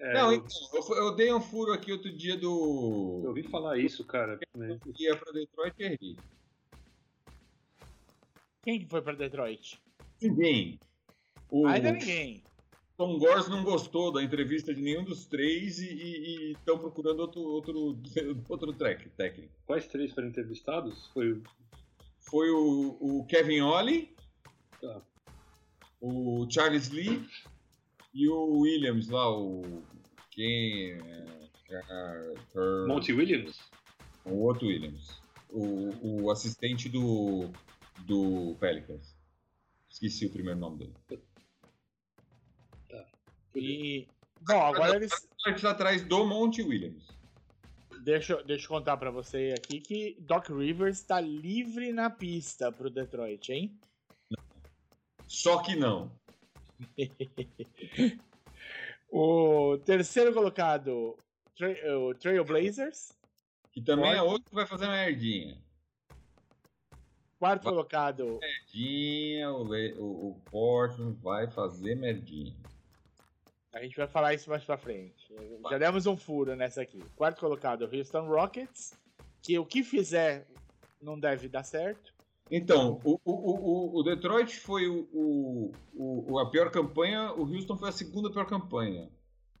É, não, eu, então, eu, eu dei um furo aqui outro dia do. eu ouvi falar isso, cara. né? que ia pra Detroit e errei. Quem que foi pra Detroit? Ninguém. O Ainda ninguém. Tom Gors não gostou da entrevista de nenhum dos três e estão procurando outro, outro, outro track, técnico. Quais três foram entrevistados? Foi o. Foi o, o Kevin Ollie, Tá. o Charles Lee e o Williams lá, o. Quem. é, é, é, Monty Williams? O outro Williams. O, o assistente do. do Pelicans. Esqueci o primeiro nome dele. E. Bom, agora eles. Parte atrás do Monte Williams. Deixa, eu- deixa eu contar pra você aqui que Doc Rivers tá livre na pista pro Detroit, hein? Só que não. O terceiro colocado, Tra o Trailblazers. Que também é Pode. outro que vai fazer merdinha. Quarto Vai. colocado, Merdinha, o, o, o Portland vai fazer merdinha. A gente vai falar isso mais pra frente. Já demos um furo nessa aqui. Quarto colocado, Houston Rockets. Que o que fizer não deve dar certo. Então, o, o, o, o Detroit foi o, o, o- a pior campanha, o Houston foi a segunda pior campanha.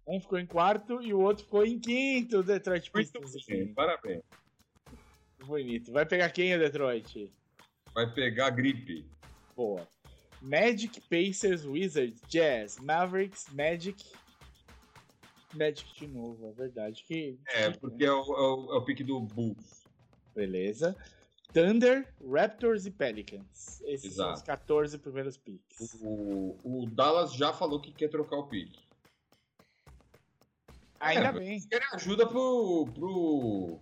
Um ficou em quarto e o outro ficou em quinto. O Detroit Pistons. assim. parabéns. Bonito. Vai pegar quem o Detroit? Vai pegar gripe. Boa. Magic, Pacers, Wizards, Jazz, Mavericks, Magic. Magic de novo, é verdade. Que, É, que- porque é o, é o, é o pique do Bulls. Beleza. Thunder, Raptors e Pelicans. Esses são Exato. os 14 primeiros picks. O, o Dallas já falou que quer trocar o pique. Ainda É, bem. Quer ajuda pro, pro.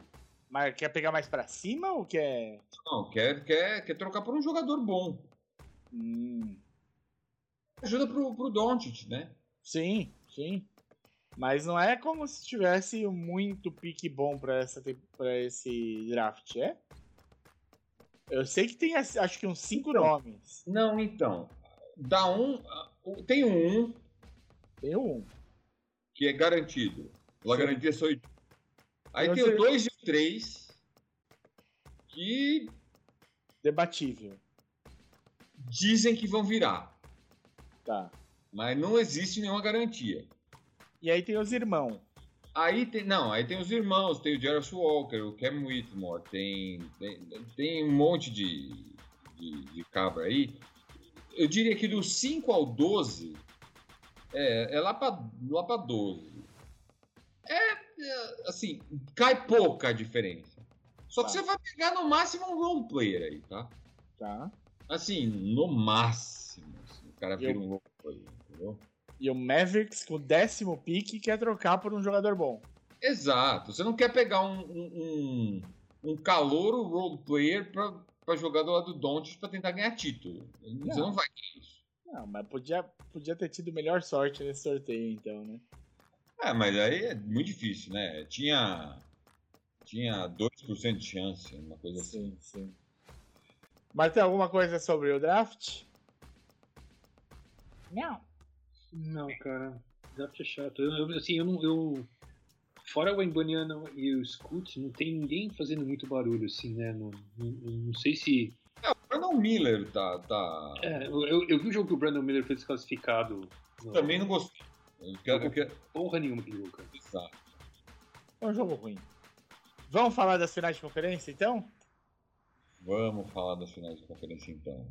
Mas quer pegar mais pra cima ou quer. Não, quer, quer, quer trocar por um jogador bom. Hum, Ajuda pro, pro Doncic, né? sim, sim. Mas não é como se tivesse muito pique bom pra, essa, pra esse draft, é? Eu sei que tem as- acho que uns cinco nomes. Não, então. Dá um. o- Tem um Tem um. que é garantido. Sim. garantia eu. Aí Eu tem sei. o 2 e o 3 que Debatível. Dizem que vão virar. Tá. Mas não existe nenhuma garantia. E aí tem os irmãos. Aí tem. Não, aí tem os irmãos, tem o Jarvis Walker, o Cam Whitmore, tem, tem, tem um monte de, de, de cabra aí. eu diria que do 5 ao 12, é, é lá para lá pra 12. É, é, assim, cai pouca a diferença. Só que Tá. você vai pegar no máximo um role player aí, tá? Tá. Assim, no máximo. assim, o cara Eu- vira um role player, entendeu? E o Mavericks, com o décimo pique, quer trocar por um jogador bom. Exato. Você não quer pegar um, um, um, um calouro role player pra, pra jogar do lado do Doncic pra tentar ganhar título. Você Não. não vai ter isso. Não, mas podia, podia ter tido melhor sorte nesse sorteio, então, né? É, mas aí é muito difícil, né? Tinha, tinha 2% de chance, uma coisa assim. Sim, sim. Mas tem alguma coisa sobre o draft? Não. Não, cara. Draft é chato. Eu, eu- assim, eu não. Eu, fora o Embaniano e o Scoot, não tem ninguém fazendo muito barulho, assim, né? Não, não, não sei se. É, o Brandon Miller tá. tá... É, eu, eu, eu vi o jogo que o Brandon Miller foi desclassificado. Não, Também não gostei. Eu quero, eu quero... Porra nenhuma que jogo, cara. Exato. É um jogo ruim. Vamos falar das finais de conferência, então? Vamos falar das finais de conferência então.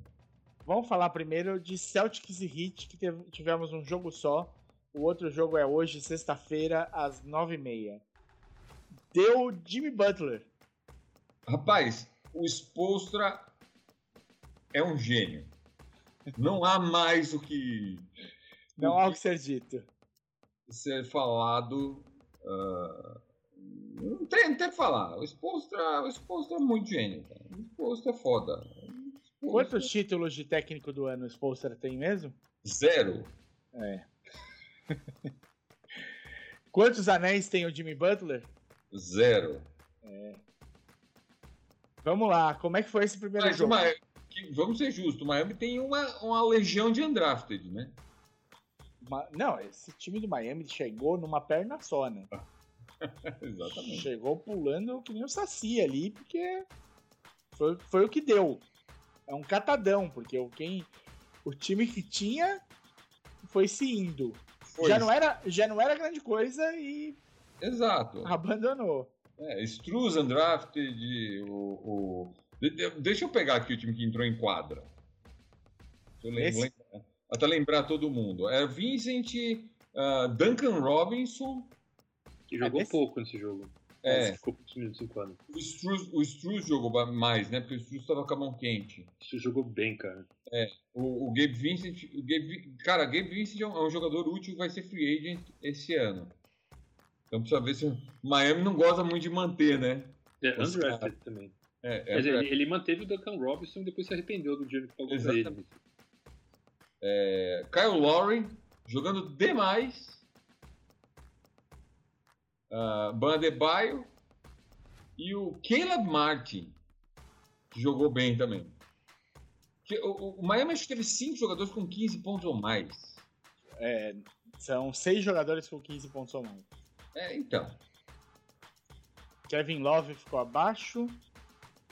Vamos falar primeiro de Celtics e Heat, que teve- tivemos um jogo só. O outro jogo é hoje, sexta-feira, às nove e meia. Deu Jimmy Butler. Rapaz, o Spolstra é um gênio. Não há mais o que Não há o que ser dito. ser falado. ah, não tem não tem o que falar. O Spolstra, o Spolstra é muito gênio. Cara. O Spolstra é foda. O Spoelstra- Quantos títulos de técnico do ano o Spolstra tem mesmo? Zero. É. Quantos anéis tem o Jimmy Butler? Zero. Vamos lá, como é que foi esse primeiro Mas jogo? uma, que- vamos ser justos, o Miami tem uma, uma legião de undrafted, né? Ma- Não, esse time do Miami chegou numa perna só, né? Exatamente. Chegou pulando que nem o Saci ali, porque foi, foi o que deu. É um catadão, porque o, quem, o time que tinha foi se indo. Foi Já não, era, já não era grande coisa e Exato. abandonou. É, Struz, undrafted, o, o... de- de- Deixa eu pegar aqui o time que entrou em quadra. Deixa eu lembrar- até lembrar todo mundo. É Vincent, ah, Duncan Robinson, Que jogou desse- pouco nesse jogo. é, Ficou poucos minutos em quadro. o Struz, o Struz jogou mais, né? Porque o Struz estava com a mão quente. Isso jogou bem, cara. O, o Gabe Vincent, o Gabe, cara, Gabe Vincent é um, é um jogador útil que vai ser free agent esse ano. Então precisa ver se o Miami não gosta muito de manter, né? É, undrafted também. É, é Mas ele, ele manteve o Duncan Robinson e depois se arrependeu do dinheiro que pagou pra ele. É, Kyle Lowry jogando demais. Uh, Bandebaio e o Caleb Martin, que jogou bem também. O, o Miami acho que teve cinco jogadores com 15 pontos ou mais. É, são seis jogadores com 15 pontos ou mais. É, então. Kevin Love ficou abaixo.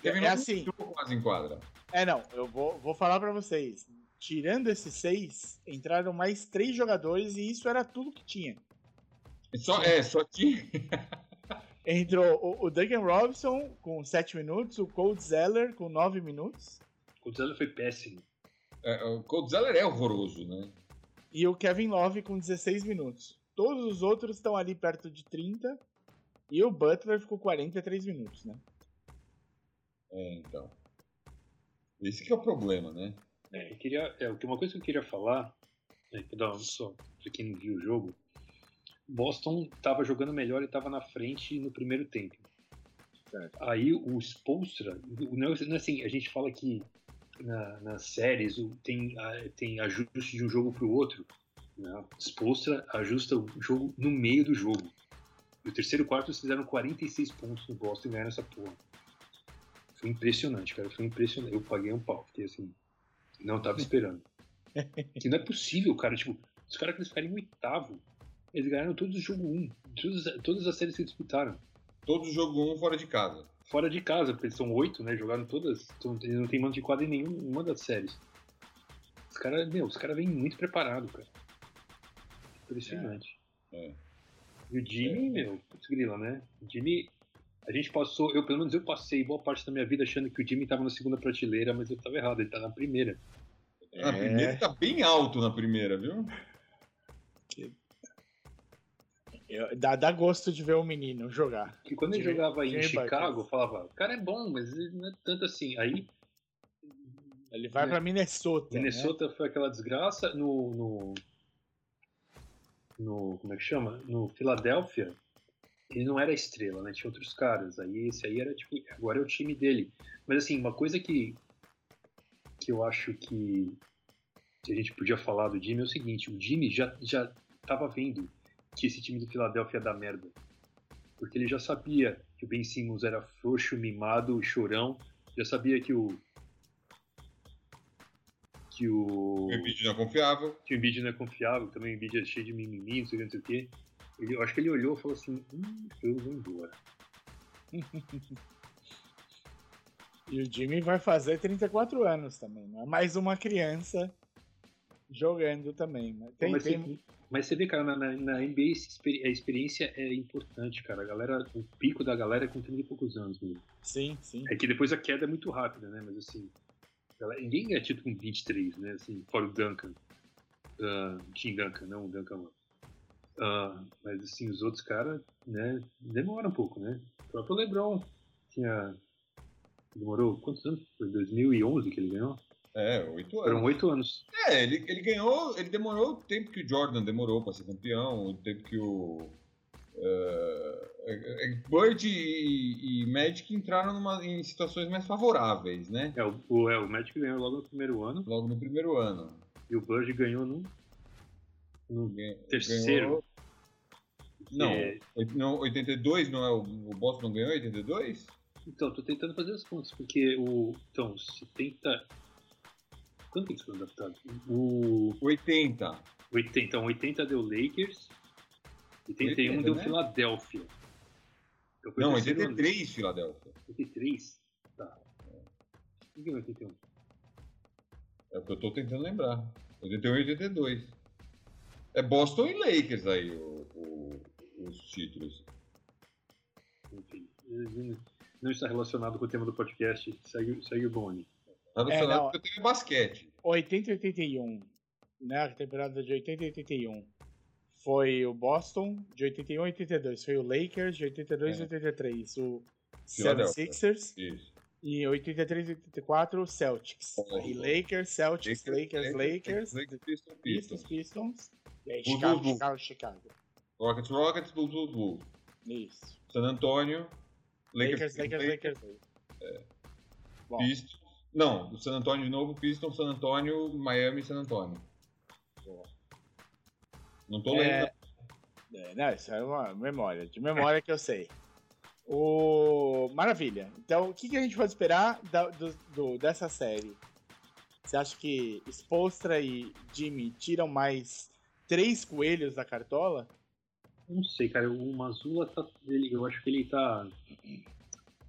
Teve é mais assim. jogo quase em quadra. É, não, eu vou, vou falar pra vocês. Tirando esses seis, entraram mais três jogadores e isso era tudo que tinha. Só, é, só tinha. Entrou o, o Duncan Robinson com 7 minutos, o Cold Zeller com 9 minutos O Zelo foi péssimo. É, o Cold Zeller é horroroso, né? e o Kevin Love com 16 minutos. Todos os outros estão ali perto de 30 e o Butler ficou 43 minutos, né? É, então. Esse que é o problema, né? É, eu queria, é, uma coisa que eu queria falar, é, pra dar um- só pra quem não viu o jogo, Boston tava jogando melhor e tava na frente no primeiro tempo. Aí o Spolstra, o não é assim, a gente fala que na- nas séries o- tem, tem ajuste de um jogo pro outro. Né? O Spolstra ajusta o jogo no meio do jogo. No terceiro quarto eles fizeram 46 pontos no Boston e ganharam essa porra. Foi impressionante, cara. Foi impressionante. Eu paguei um pau, fiquei assim. Não tava esperando. que não é possível, cara. Tipo, os caras que eles ficaram em oitavo, eles ganharam todos os jogo 1. Todas, todas as séries que eles disputaram. Todo jogo um fora de casa. Fora de casa, porque eles são oito, né? Jogaram todas. Então, eles não tem mano de quadra em nenhuma das séries. Os caras, meu, os caras vêm muito preparados, cara. Impressionante. É. E o Jimmy, meu, putz grila, né? O Jimmy, a gente passou, eu pelo menos eu passei boa parte da minha vida achando que o Jimmy tava na segunda prateleira, mas eu tava errado, ele tá na primeira. Na primeira tá bem alto na primeira, viu? Eu- dá, dá gosto de ver o menino jogar. Que quando ele jogava aí em Buckets. Chicago, eu falava, o cara é bom, mas ele não é tanto assim. Aí, Ele vai É. pra Minnesota. né? Minnesota foi aquela desgraça. No, no. no- Como é que chama? No Philadelphia, ele não era estrela, né? Tinha outros caras. Aí esse aí era tipo. Agora é o time dele. Mas assim, uma coisa que. que eu acho que. que a gente podia falar do Jimmy é o seguinte: o Jimmy já, já tava vendo que esse time do Philadelphia ia dar merda. Porque ele já sabia que o Ben Simmons era frouxo, mimado, chorão. Já sabia que o. que o. O Embiid não é confiável. que o Embiid não é confiável, também o Embiid é cheio de mimimi, não sei o que, não sei o que. Ele, eu acho que ele olhou e falou assim, hum, eu vou embora. E o Jimmy vai fazer 34 anos também. Não é mais uma criança jogando também. Mas tem, mas, tem- você, mas você vê, cara, na, na, NBA a experiência é importante, cara. A galera, o pico da galera é com 30 e poucos anos mesmo. Sim, sim. É que depois a queda é muito rápida, né? Mas assim, ela- ninguém ganha título com 23, né? Assim, fora o Duncan. Ah, Tim Duncan, não o Duncan lá. Ah, mas assim, os outros caras, né, demoram um pouco, né? O próprio LeBron tinha. Demorou quantos anos? Foi 2011 que ele ganhou? É, oito Foram anos. oito anos. É, ele, ele ganhou, ele demorou o tempo que o Jordan demorou pra ser campeão, o tempo que o. eh, Bird e, e Magic entraram numa- em situações mais favoráveis, né? É, o, o, é, o Magic ganhou logo no primeiro ano Logo no primeiro ano. e o Bird ganhou no, no terceiro. ganhou- Não, É, oit- não, 82 não é o, o Boston não ganhou 82? Então, tô tentando fazer as contas, porque o. Então, 70. Quanto que eles foram adaptados? O 80. 80, então, 80 deu Lakers, 81 80, deu né? Philadelphia. Então, o Não, terceiro ano. 83 Filadélfia. 83? Tá. Quem ganhou 81? É o que eu tô tentando lembrar. 81 e 82. É Boston e Lakers aí o- o- os títulos. Enfim. ele Não está relacionado com o tema do podcast. Segue, segue o Boni. É, cenário não. que eu tenho basquete. 80 e 81. Né? A temporada de 80 e 81. Foi o Boston, de 81 e 82. Foi o Lakers, de 82 e É. 83. O Philadelphia. 76ers. Isso. E 83 e 84, o Celtics. Oh. Aí Lakers, Celtics, Lakers, Lakers, Lakers, Pistons, Pistons, Pistons. Pistons. E aí, Bulls, Chicago. Chicago, Chicago. Rockets, Rockets, Bulls, Bulls, Bulls. Isso. San Antonio. Lakers, Lakers, Lakers. Lakers. Bom, Pistons. Não, o San Antonio de novo, Pistons, San Antonio, Miami e San Antonio. Não tô lendo. É, é, não, isso é uma memória, de memória que eu sei. O... Maravilha. Então, o que, que a gente pode esperar da- do- do- dessa série? Você acha que Spolstra e Jimmy tiram mais três coelhos da cartola? Não sei, cara. O Mazula tá. Ele, eu acho que ele tá.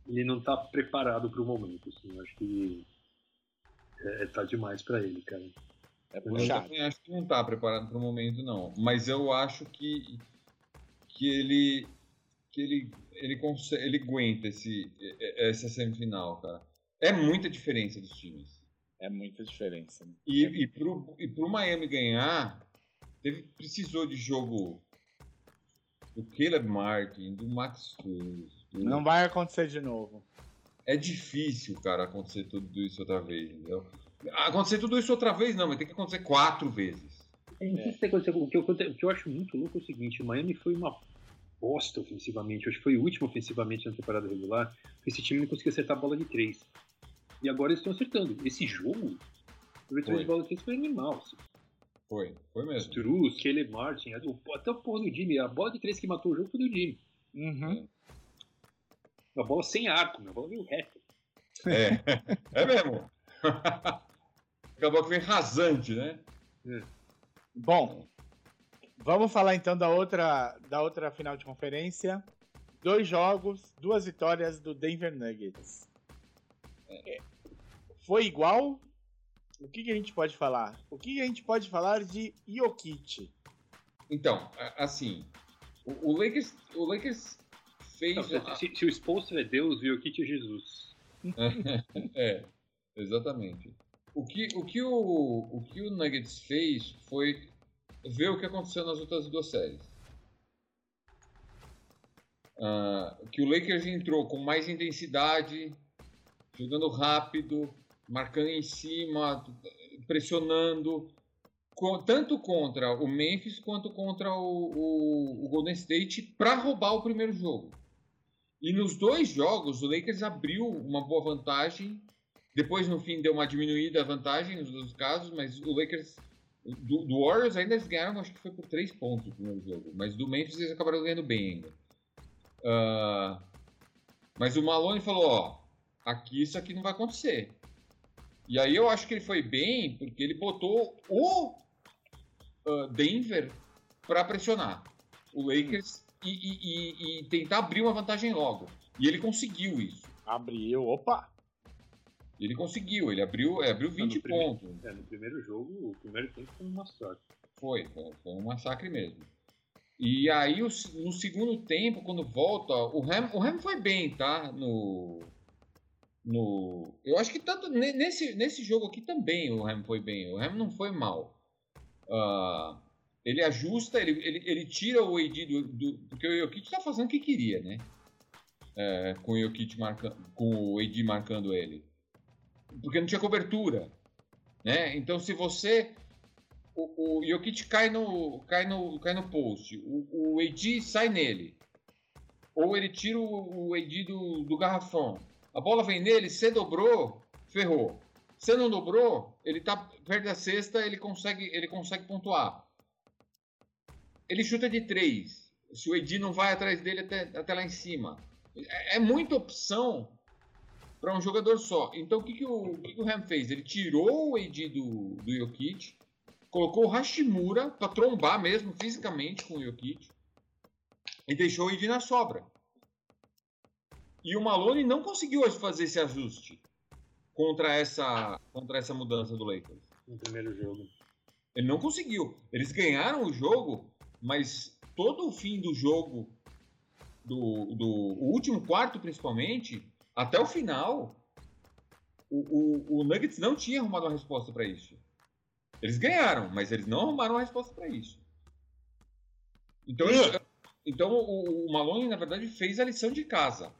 Ele não tá preparado pro momento, assim. Eu acho que. É, tá demais pra ele, cara. É Eu também acho que não tá preparado para o momento, não. Mas eu acho que, que ele que ele ele consegue, ele aguenta esse essa semifinal, cara. É muita diferença dos times. É muita diferença. né? E, e, pro, e pro Miami ganhar, teve, precisou de jogo do Caleb Martin, do Max Struz. Não vai acontecer de novo. É difícil, cara, acontecer tudo isso outra vez, entendeu? Acontecer tudo isso outra vez, não, mas tem que acontecer quatro vezes. Se tem coisa- o, que eu, o que eu acho muito louco é o seguinte: o Miami foi uma bosta ofensivamente. Acho que foi o último ofensivamente na temporada regular. Esse time não conseguia acertar a bola de três. E agora eles estão acertando. Esse jogo, o retorno de bola de três foi animal. Assim. Foi, foi mesmo. Struz, Caleb Martin, até o porra do Jimmy. A bola de três que matou o jogo foi do Jimmy. Uhum. Uma bola sem arco, uma bola meio reta. É, é mesmo. Acabou que vem rasante, né? Bom, vamos falar então da outra, da outra final de conferência. Dois jogos, duas vitórias do Denver Nuggets. É, Foi igual? O que, que a gente pode falar? O que, que a gente pode falar de Jokic? Então, assim, o, o Lakers, o Lakers fez. Não, se, se- se o Spolstra é Deus, o Jokic é Jesus. é, exatamente. O que o, que o, o que o Nuggets fez foi ver o que aconteceu nas outras duas séries. Uh, que o Lakers entrou com mais intensidade, jogando rápido, marcando em cima, pressionando, com, tanto contra o Memphis quanto contra o, o, o Golden State para roubar o primeiro jogo. E nos dois jogos, o Lakers abriu uma boa vantagem. Depois, no fim, deu uma diminuída a vantagem nos dois casos, mas o Lakers. Do, do Warriors ainda eles ganharam, acho que foi por três pontos no primeiro jogo. Mas do Memphis eles acabaram ganhando bem ainda. Uh, mas o Malone falou: ó, aqui isso aqui não vai acontecer. E aí eu acho que ele foi bem porque ele botou o uh, Denver para pressionar o Lakers e, e, e, tentar abrir uma vantagem logo. E ele conseguiu isso. Abriu, opa! Ele conseguiu, ele abriu, é, abriu 20 no primeiro, pontos. É, no primeiro jogo, o primeiro tempo foi um massacre. Foi, foi, foi um massacre mesmo. E aí, no segundo tempo, quando volta, o Ham, o Ham foi bem, tá? No, no, eu acho que tanto nesse, nesse jogo aqui também o Ham foi bem. O Ham não foi mal. Uh, ele ajusta, ele, ele, ele tira o AD do, do, Porque o Jokic está fazendo o que queria, né? É, com o Jokic marcando. Com o AD marcando ele. Porque não tinha cobertura. Né? Então se você. O, o Jokic cai no, cai no, cai no post. O, o sai nele. Ou ele tira o, o do, do garrafão. A bola vem nele, você dobrou, ferrou. Se não dobrou, ele tá perto da cesta, ele consegue, ele consegue pontuar. Ele chuta de três. Se o Edi não vai atrás dele até, até lá em cima. É, é muita opção para um jogador só. Então o que, que, o, que, que o Ham fez? Ele tirou o Edi do, do Jokic, colocou o Hashimura para trombar mesmo fisicamente com o Jokic e deixou o Edi na sobra. E o Malone não conseguiu fazer esse ajuste contra essa, contra essa mudança do Lakers. No primeiro jogo. Ele não conseguiu. Eles ganharam o jogo, mas todo o fim do jogo, do, do último quarto principalmente, até o final, o, o, o Nuggets não tinha arrumado uma resposta para isso. Eles ganharam, mas eles não arrumaram uma resposta para isso. Então, então o, o Malone, na verdade, fez a lição de casa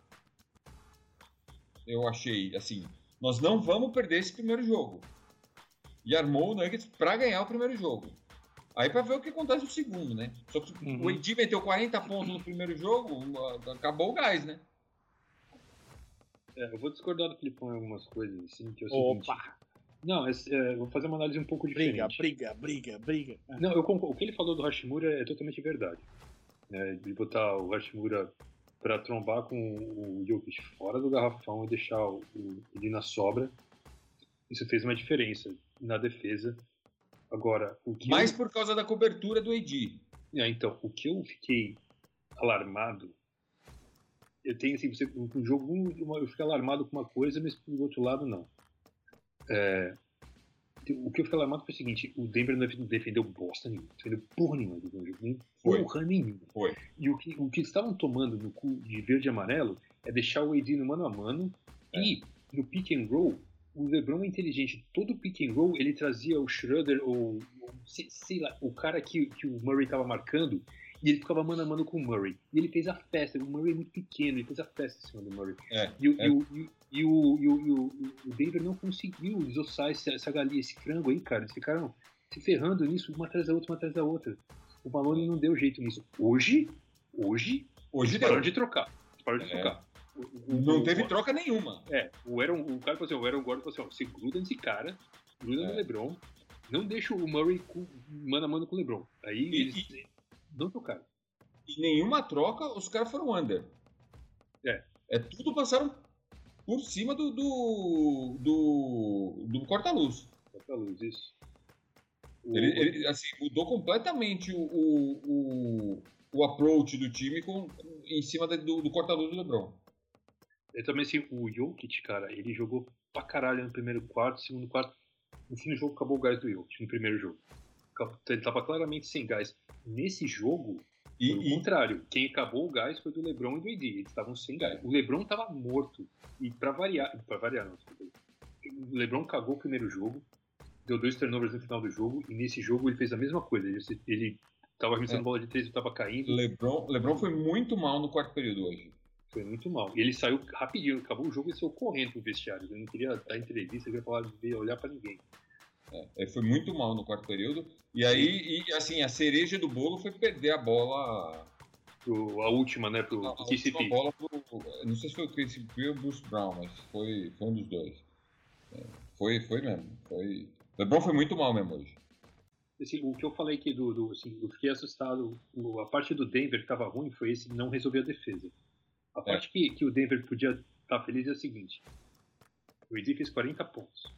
eu achei, assim, nós não vamos perder esse primeiro jogo. E armou o Nuggets para ganhar o primeiro jogo. Aí para ver o que acontece no segundo, né? Só que uhum. o Edi meteu 40 pontos no primeiro jogo, acabou o gás, né? É, eu vou discordar do Filipão em algumas coisas, assim, que é o Opa! Seguinte, não, é, é, vou fazer uma análise um pouco diferente. Briga, briga, briga, briga. Não, eu concordo. O que ele falou do Hashimura é totalmente verdade. Né? De botar o Hashimura para trombar com o Jokic fora do garrafão e deixar o, ele na sobra. Isso fez uma diferença na defesa. Agora, o que mais eu... por causa da cobertura do Edi. É, então, o que eu fiquei alarmado, eu tenho assim, você, um jogo eu fico alarmado com uma coisa, mas do outro lado não. É, o que eu fiquei alarmado foi o seguinte: o Denver não defendeu bosta nenhuma, defendeu porra nenhuma do jogo, nem porra nenhuma. Foi. E o que, o que estavam tomando no cu de verde e amarelo é deixar o AD no mano a mano é. e no pick and roll. O LeBron é inteligente. Todo pick and roll ele trazia o Schroeder ou, sei, sei, lá, o cara que, que o Murray estava marcando e ele ficava mano a mano com o Murray. E ele fez a festa. O Murray é muito pequeno, ele fez a festa em cima do Murray. É, e, o, é. e, o, e, o, e, o, e, o, Denver não conseguiu desossar essa, essa galinha, esse frango aí, cara. Eles ficaram se ferrando nisso, uma atrás da outra, uma atrás da outra. O Malone não deu jeito nisso. Hoje, hoje, hoje eles pararam de trocar. Eles pararam de É. trocar. O- o- Não o- teve troca nenhuma. É, o, Aaron, o cara falou assim, o Aaron Gordon falou assim, ó, você gruda nesse cara, gruda no É. LeBron, não deixa o Murray com, mano a mano com o LeBron. Aí E- eles não trocaram. Em nenhuma troca, os caras foram under. É. É tudo passaram por cima do do, do, do corta-luz. Só pra luz, isso. O- Ele, ele, assim, mudou completamente o, o, o, o approach do time com, com- em cima da- do, do corta-luz do LeBron. Eu também assim, o Jokic, cara, ele jogou pra caralho no primeiro quarto, segundo quarto. No fim do jogo acabou o gás do Jokic, no primeiro jogo. Ele tava claramente sem gás. Nesse jogo, E, Pelo contrário, quem acabou o gás foi do LeBron e do AD. Eles estavam sem gás. O LeBron estava morto. E para variar, para variar não, desculpa. o LeBron cagou o primeiro jogo, deu dois turnovers no final do jogo, e nesse jogo ele fez a mesma coisa. Ele, ele tava arremessando É. bola de três e tava caindo. LeBron, LeBron foi muito mal no quarto período hoje. Foi muito mal. E ele saiu rapidinho, acabou o jogo e saiu correndo pro vestiário. Ele não queria dar entrevista, ele queria falar, olhar pra ninguém. É, ele foi muito mal no quarto período. E aí, e, assim, a cereja do bolo foi perder a bola. Pro, a última, né, pro, A pro última KCP. bola pro, não sei se foi o KCP ou o Bruce Brown, mas foi, foi um dos dois. É, foi, foi mesmo. Foi... LeBron foi muito mal mesmo hoje. Assim, o que eu falei aqui do, do assim, eu fiquei assustado. o- a parte do Denver que tava ruim foi esse não resolver a defesa. A parte que, que o Denver podia estar feliz é a seguinte: o AD fez 40 pontos.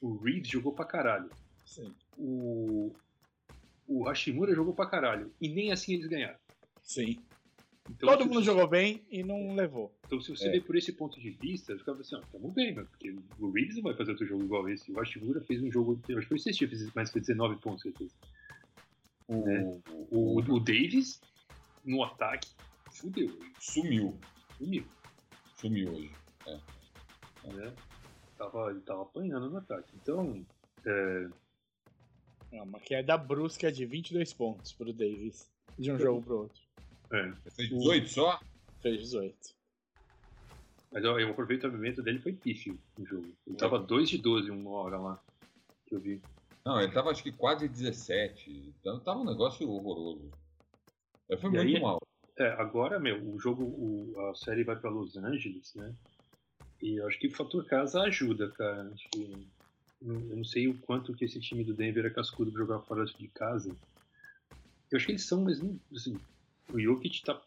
O Reeves jogou pra caralho. Sim. O, o Hashimura jogou pra caralho. E nem assim eles ganharam. Sim. Então, Todo mundo você- jogou bem e não levou. Então, se você É. vê por esse ponto de vista, eu ficava assim, ó, tamo bem, né? Porque o Reeves não vai fazer outro jogo igual esse. O Hashimura fez um jogo, eu acho que foi fez mais foi 19 pontos que ele fez. O, É. O, o Davis, no ataque, fudeu, sumiu. sumiu, Sumiu hoje. né? Tava, ele tava apanhando no ataque. Então, é, É uma queda brusca de 22 pontos pro Davis. De um jogo pro outro. é. Fez 18 só? Fez 18. Mas ó, o aproveitamento dele foi pífio no jogo. Ele tava 2 de 12 uma hora lá, que eu vi. Não, ele tava acho que quase 17. Então tava um negócio horroroso. Ele foi E muito aí- mal. É, agora, meu, o jogo, o- a série vai pra Los Angeles, né? E eu acho que o fator casa ajuda, cara. Eu não sei o quanto que esse time do Denver é cascudo pra jogar fora de casa. Eu acho que eles são, mas assim, o Jokic tá.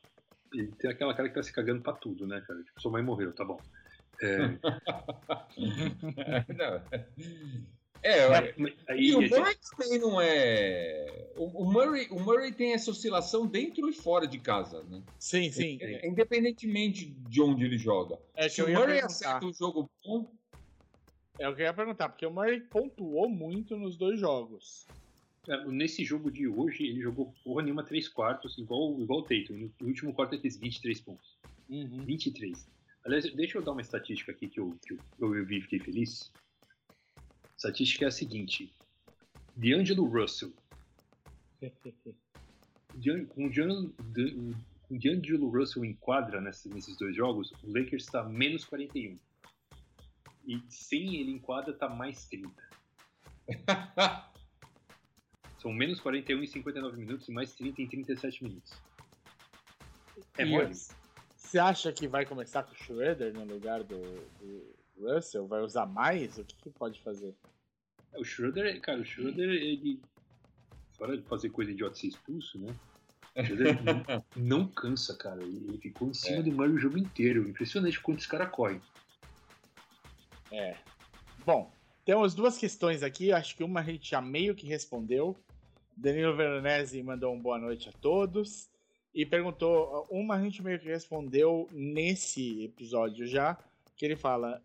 Ele tem aquela cara que tá se cagando pra tudo, né, cara? Tipo, sua mãe morreu, tá bom. É, Não. É, aí, e o Murray também não é. O, o Murray, o Murray tem essa oscilação dentro e fora de casa, né? Sim, sim. É, independentemente de onde ele joga. É Se o Murray perguntar. acerta um jogo bom, É o que eu ia perguntar, porque o Murray pontuou muito nos dois jogos. É, Nesse jogo de hoje, ele jogou porra nenhuma 3 quartos, igual, igual o Tatum. No último quarto ele fez 23 pontos. Uhum. 23. Aliás, deixa eu dar uma estatística aqui que eu, que eu, eu vi e fiquei feliz. A estatística é a seguinte: D'Angelo Russell. Com o D'Angelo Russell em quadra nesses dois jogos, o Lakers está menos 41. E sem ele em quadra tá mais 30. São menos 41 em 59 minutos e mais 30 em 37 minutos. É mole? Você acha que vai começar com o Schroeder no lugar do, do Russell? Vai usar mais? O que, que pode fazer? O Schroeder, cara, o Schroeder, ele. Fora de fazer coisa idiota ser expulso, né? O Schroeder não, não cansa, cara. Ele ele ficou em cima É. do Murray o jogo inteiro. Impressionante quanto esse cara corre. É. Bom, temos duas questões aqui. Acho que uma a gente já meio que respondeu. Danilo Veronese mandou um boa noite a todos. E perguntou, uma a gente meio que respondeu nesse episódio já, que ele fala,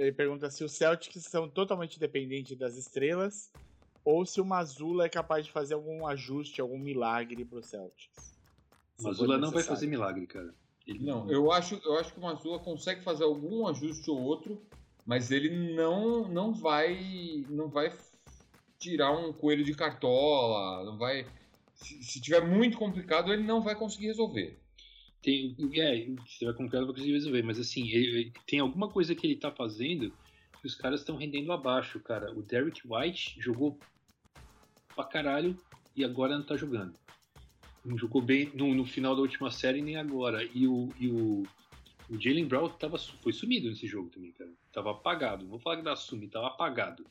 ele pergunta se os Celtics são totalmente dependentes das estrelas ou se o Mazula é capaz de fazer algum ajuste, algum milagre pro Celtics. O Mazula não vai fazer milagre, cara. Ele Não, eu acho, eu acho que o Mazula consegue fazer algum ajuste ou outro, mas ele não, não vai não vai tirar um coelho de cartola, não vai se, se tiver muito complicado ele não vai conseguir resolver. Tem, é, se vai complicado, vai conseguir resolver, mas assim, ele- ele- tem alguma coisa que ele tá fazendo que os caras estão rendendo abaixo, cara. O Derrick White jogou pra caralho e agora não tá jogando. Não jogou bem no, no final da última série nem agora. E o, e o, o Jalen Brown tava, foi sumido nesse jogo também, cara. Tava apagado. Não vou falar que dá sumi, tava apagado.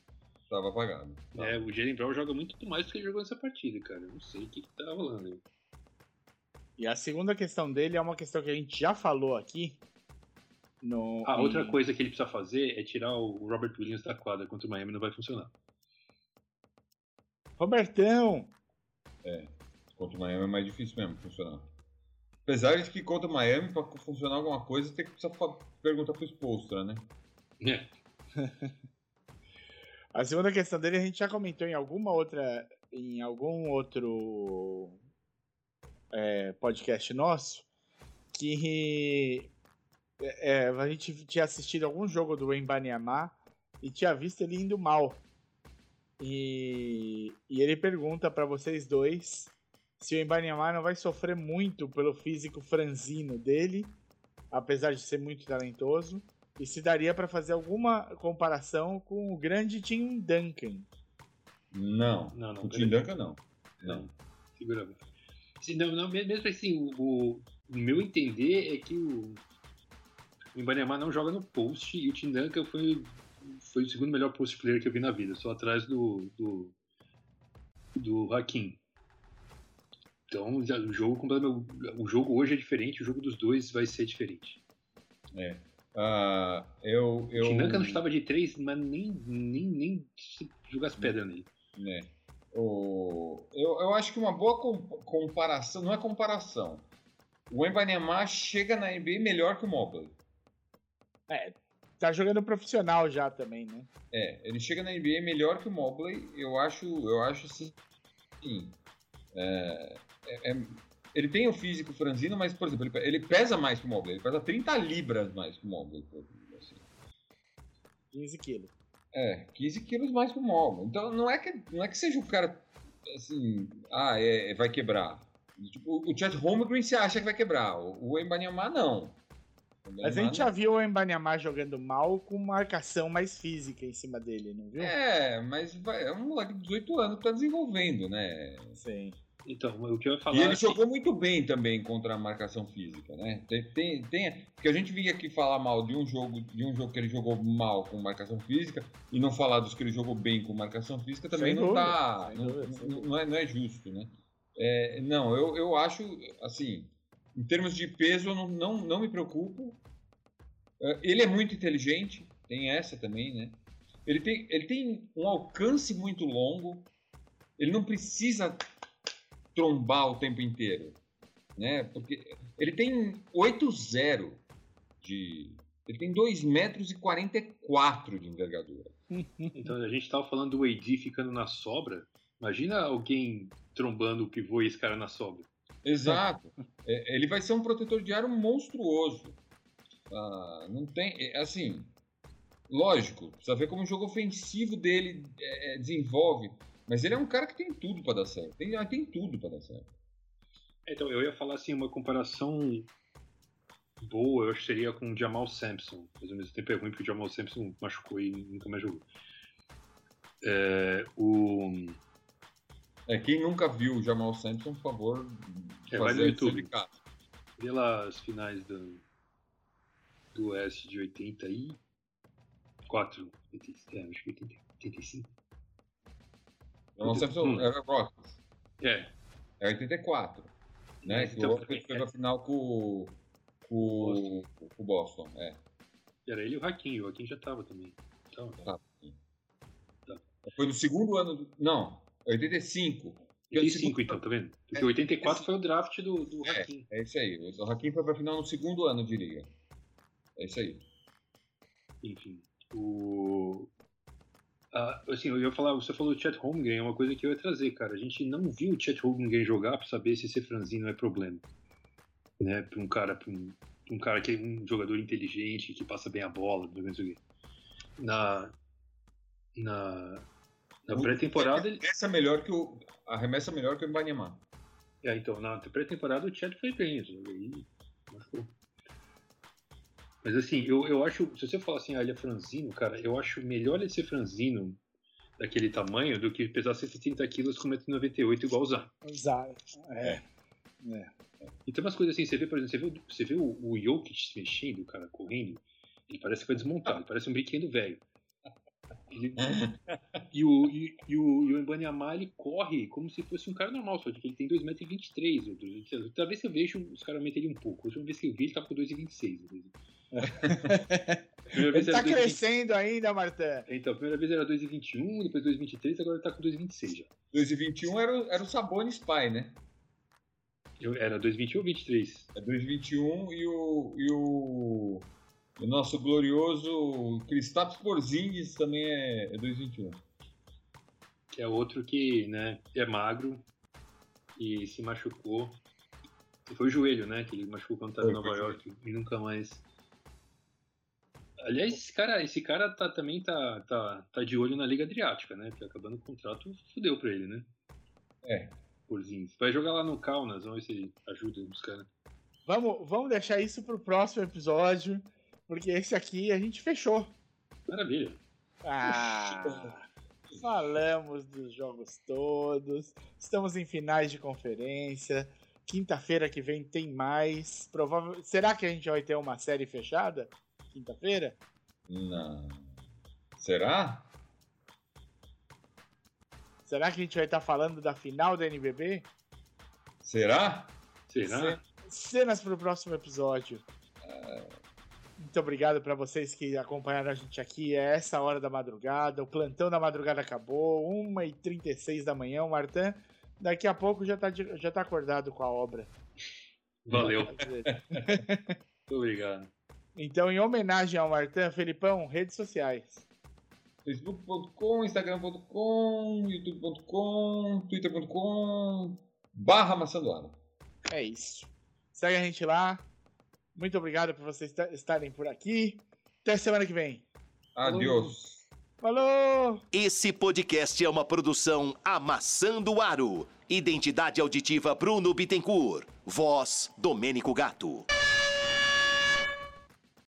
Tava apagado. É, o Jalen Brown joga muito mais do que ele jogou nessa partida, cara. Eu não sei o que, que tá rolando aí. E a segunda questão dele é uma questão que a gente já falou aqui. No, A em- outra coisa que ele precisa fazer é tirar o Robert Williams da quadra contra o Miami, não vai funcionar. Robertão! Contra o Miami é mais difícil mesmo funcionar. Apesar de que contra o Miami, para funcionar alguma coisa, tem que precisar perguntar pro Spolstra, né? É. A segunda questão dele a gente já comentou em alguma outra. em algum outro é, podcast nosso. Que é, a gente tinha assistido algum jogo do Embanyama e tinha visto ele indo mal. E, e ele pergunta pra vocês dois se o Embanyama não vai sofrer muito pelo físico franzino dele, apesar de ser muito talentoso, e se daria pra fazer alguma comparação com o grande Tim Duncan. Não. Não, não. O Tim Duncan não. Não. Segura. Se, não, não, mesmo assim, o, o, o meu entender é que o, o Ibanema não joga no post e o Tim Duncan foi, foi o segundo melhor post player que eu vi na vida, só atrás do, do, do Hakim. Então, o jogo, o jogo hoje é diferente, o jogo dos dois vai ser diferente. Ah, eu, O eu, Tim Duncan não estava de três, mas nem, nem, nem se jogasse pedra nele. né, o, eu, eu acho que uma boa com- comparação, não é comparação. O Embanyama chega na NBA melhor que o Mobley. Tá jogando profissional já também, né? É, ele chega na NBA melhor que o Mobley, eu acho, eu acho assim. sim. É, é- é- ele tem o físico franzino, mas, por exemplo, ele, ele pesa mais que o Mobley, ele pesa 30 libras mais que o Mobley. assim. 15 quilos. É, 15 quilos mais que o Mobley. Então não é que, não é que seja o cara assim, ah, é, vai quebrar. Tipo, o Chet Holmgren você acha que vai quebrar, o, o não. Mas a gente já viu o Embanyama jogando mal com marcação mais física em cima dele, não viu? É, mas vai- é um moleque de 18 anos que tá desenvolvendo, né? Sim. Então, o que eu ia falar. E ele é que- jogou muito bem também contra a marcação física, né? Tem, tem, tem- porque a gente vinha aqui falar mal de um jogo, de um jogo que ele jogou mal com marcação física e não falar dos que ele jogou bem com marcação física também Sem não dúvida, tá, não, dúvida, não- não é, não é justo, né? É, não, eu, eu acho assim, em termos de peso eu não, não, não me preocupo. É, Ele é muito inteligente, tem essa também, né? Ele tem, ele tem um alcance muito longo. Ele não precisa trombar o tempo inteiro, né? Porque ele tem 8,0 de... Ele tem 2 metros e 44 de envergadura. Então a gente tava falando do AD ficando na sobra. Imagina alguém trombando o pivô e esse cara na sobra. Exato. É, ele vai ser um protetor de aro monstruoso. Ah, não tem... é, assim, lógico, precisa ver como o jogo ofensivo dele é, é, desenvolve. Mas ele é um cara que tem tudo pra dar certo. Tem, ah, tem tudo pra dar certo. Então, eu ia falar assim, uma comparação boa, eu acho que seria com o Jamal Sampson. Mas ao mesmo tempo é ruim porque o Jamal Sampson machucou e nunca mais jogou. É, o... É, quem nunca viu o Jamal Sampson, por favor, É, vai no YouTube. esse caso. pelas finais do, do Oeste de 84, 80, é, acho que 80, 85. Jamal Sampson Hum. era Rockets. É, É 84. Né? Que Então, o Rockets foi pra final com, com, com o Boston. É. era ele e o Hakim, o Hakim já tava também. Então, Foi no segundo ano. Do... Não, 85. Que é o 85 segundo- então, tá vendo? Porque É, 84 foi o draft do, do É. Hakim. É isso aí. O Hakim foi pra final no segundo ano de liga. É isso aí. Enfim, o... Ah, assim, eu ia falar, você falou do Chet Holmgren, é uma coisa que eu ia trazer, cara. A gente não viu o Chet Holmgren jogar pra saber se ser franzino é problema. Né? Pra um cara, pra um, pra um cara que é um jogador inteligente, que passa bem a bola, não sei o quê. Na, na, na pré-temporada, ele, Arremessa melhor que o. Arremessa melhor que o Ibanyama. é, então, na pré-temporada o Chet foi bem, aí machucou. Mas assim, eu, eu acho, se você falar assim, ah, ele é franzino, cara, eu acho melhor ele ser franzino daquele tamanho do que pesar 130 quilos com 1,98m igual o Zan. Exato. É. é. E tem umas coisas assim, você vê, por exemplo, você vê, o- você vê o, o Jokic se mexendo, o cara correndo, ele parece que vai desmontar, ele parece um brinquedo velho. Ele- e o, e, e o, e o Embanyama, ele corre como se fosse um cara normal, só que ele tem 2,23m. Talvez eu veja os caras aumentem ele um pouco. A última vez que eu vi, ele tava com 2,26. Primeira vez Ele tá era 2,20. crescendo ainda, Martã. Então, a primeira vez era 2,21, depois 2,23, agora ele tá com 2,26 já. 2021 era, o- era o Sabonis pai, né? Eu, era 2,21 ou 23? É 2021 e o. E o, o nosso glorioso Kristaps Porzingis também é, é 2021. que é outro que né, é magro e se machucou. E foi o joelho, né? Que ele machucou quando estava em Nova York e nunca mais. Aliás, esse cara, esse cara tá, também tá, tá, tá de olho na Liga Adriática, né? Porque acabando o contrato, fudeu pra ele, né? É. Porzinho. Vai jogar lá no Kaunas, vamos ver se ajuda os caras. Vamos, vamos deixar isso pro próximo episódio, porque esse aqui a gente fechou. Maravilha. Ah, falamos dos jogos todos. Estamos em finais de conferência. Quinta-feira que vem tem mais. Provável... Será que a gente vai ter uma série fechada? Quinta-feira? Não. Será? Será que a gente vai estar falando da final da NBB? Será? Será? Cenas para o próximo episódio. Muito obrigado para vocês que acompanharam a gente aqui. É essa hora da madrugada. O plantão da madrugada acabou. 1h36 da manhã. O Martin, daqui a pouco já tá, de- já tá acordado com a obra. Valeu. Muito obrigado. Então, em homenagem ao Martin, Felipão, redes sociais. facebook.com, instagram.com, youtube.com, twitter.com, barra maçandoara. É isso. Segue a gente lá. Muito obrigado por vocês esta- estarem por aqui. Até semana que vem. Adiós. Falou! Esse podcast é uma produção Amassando Aro. Identidade auditiva Bruno Bittencourt. Voz Domênico Gato.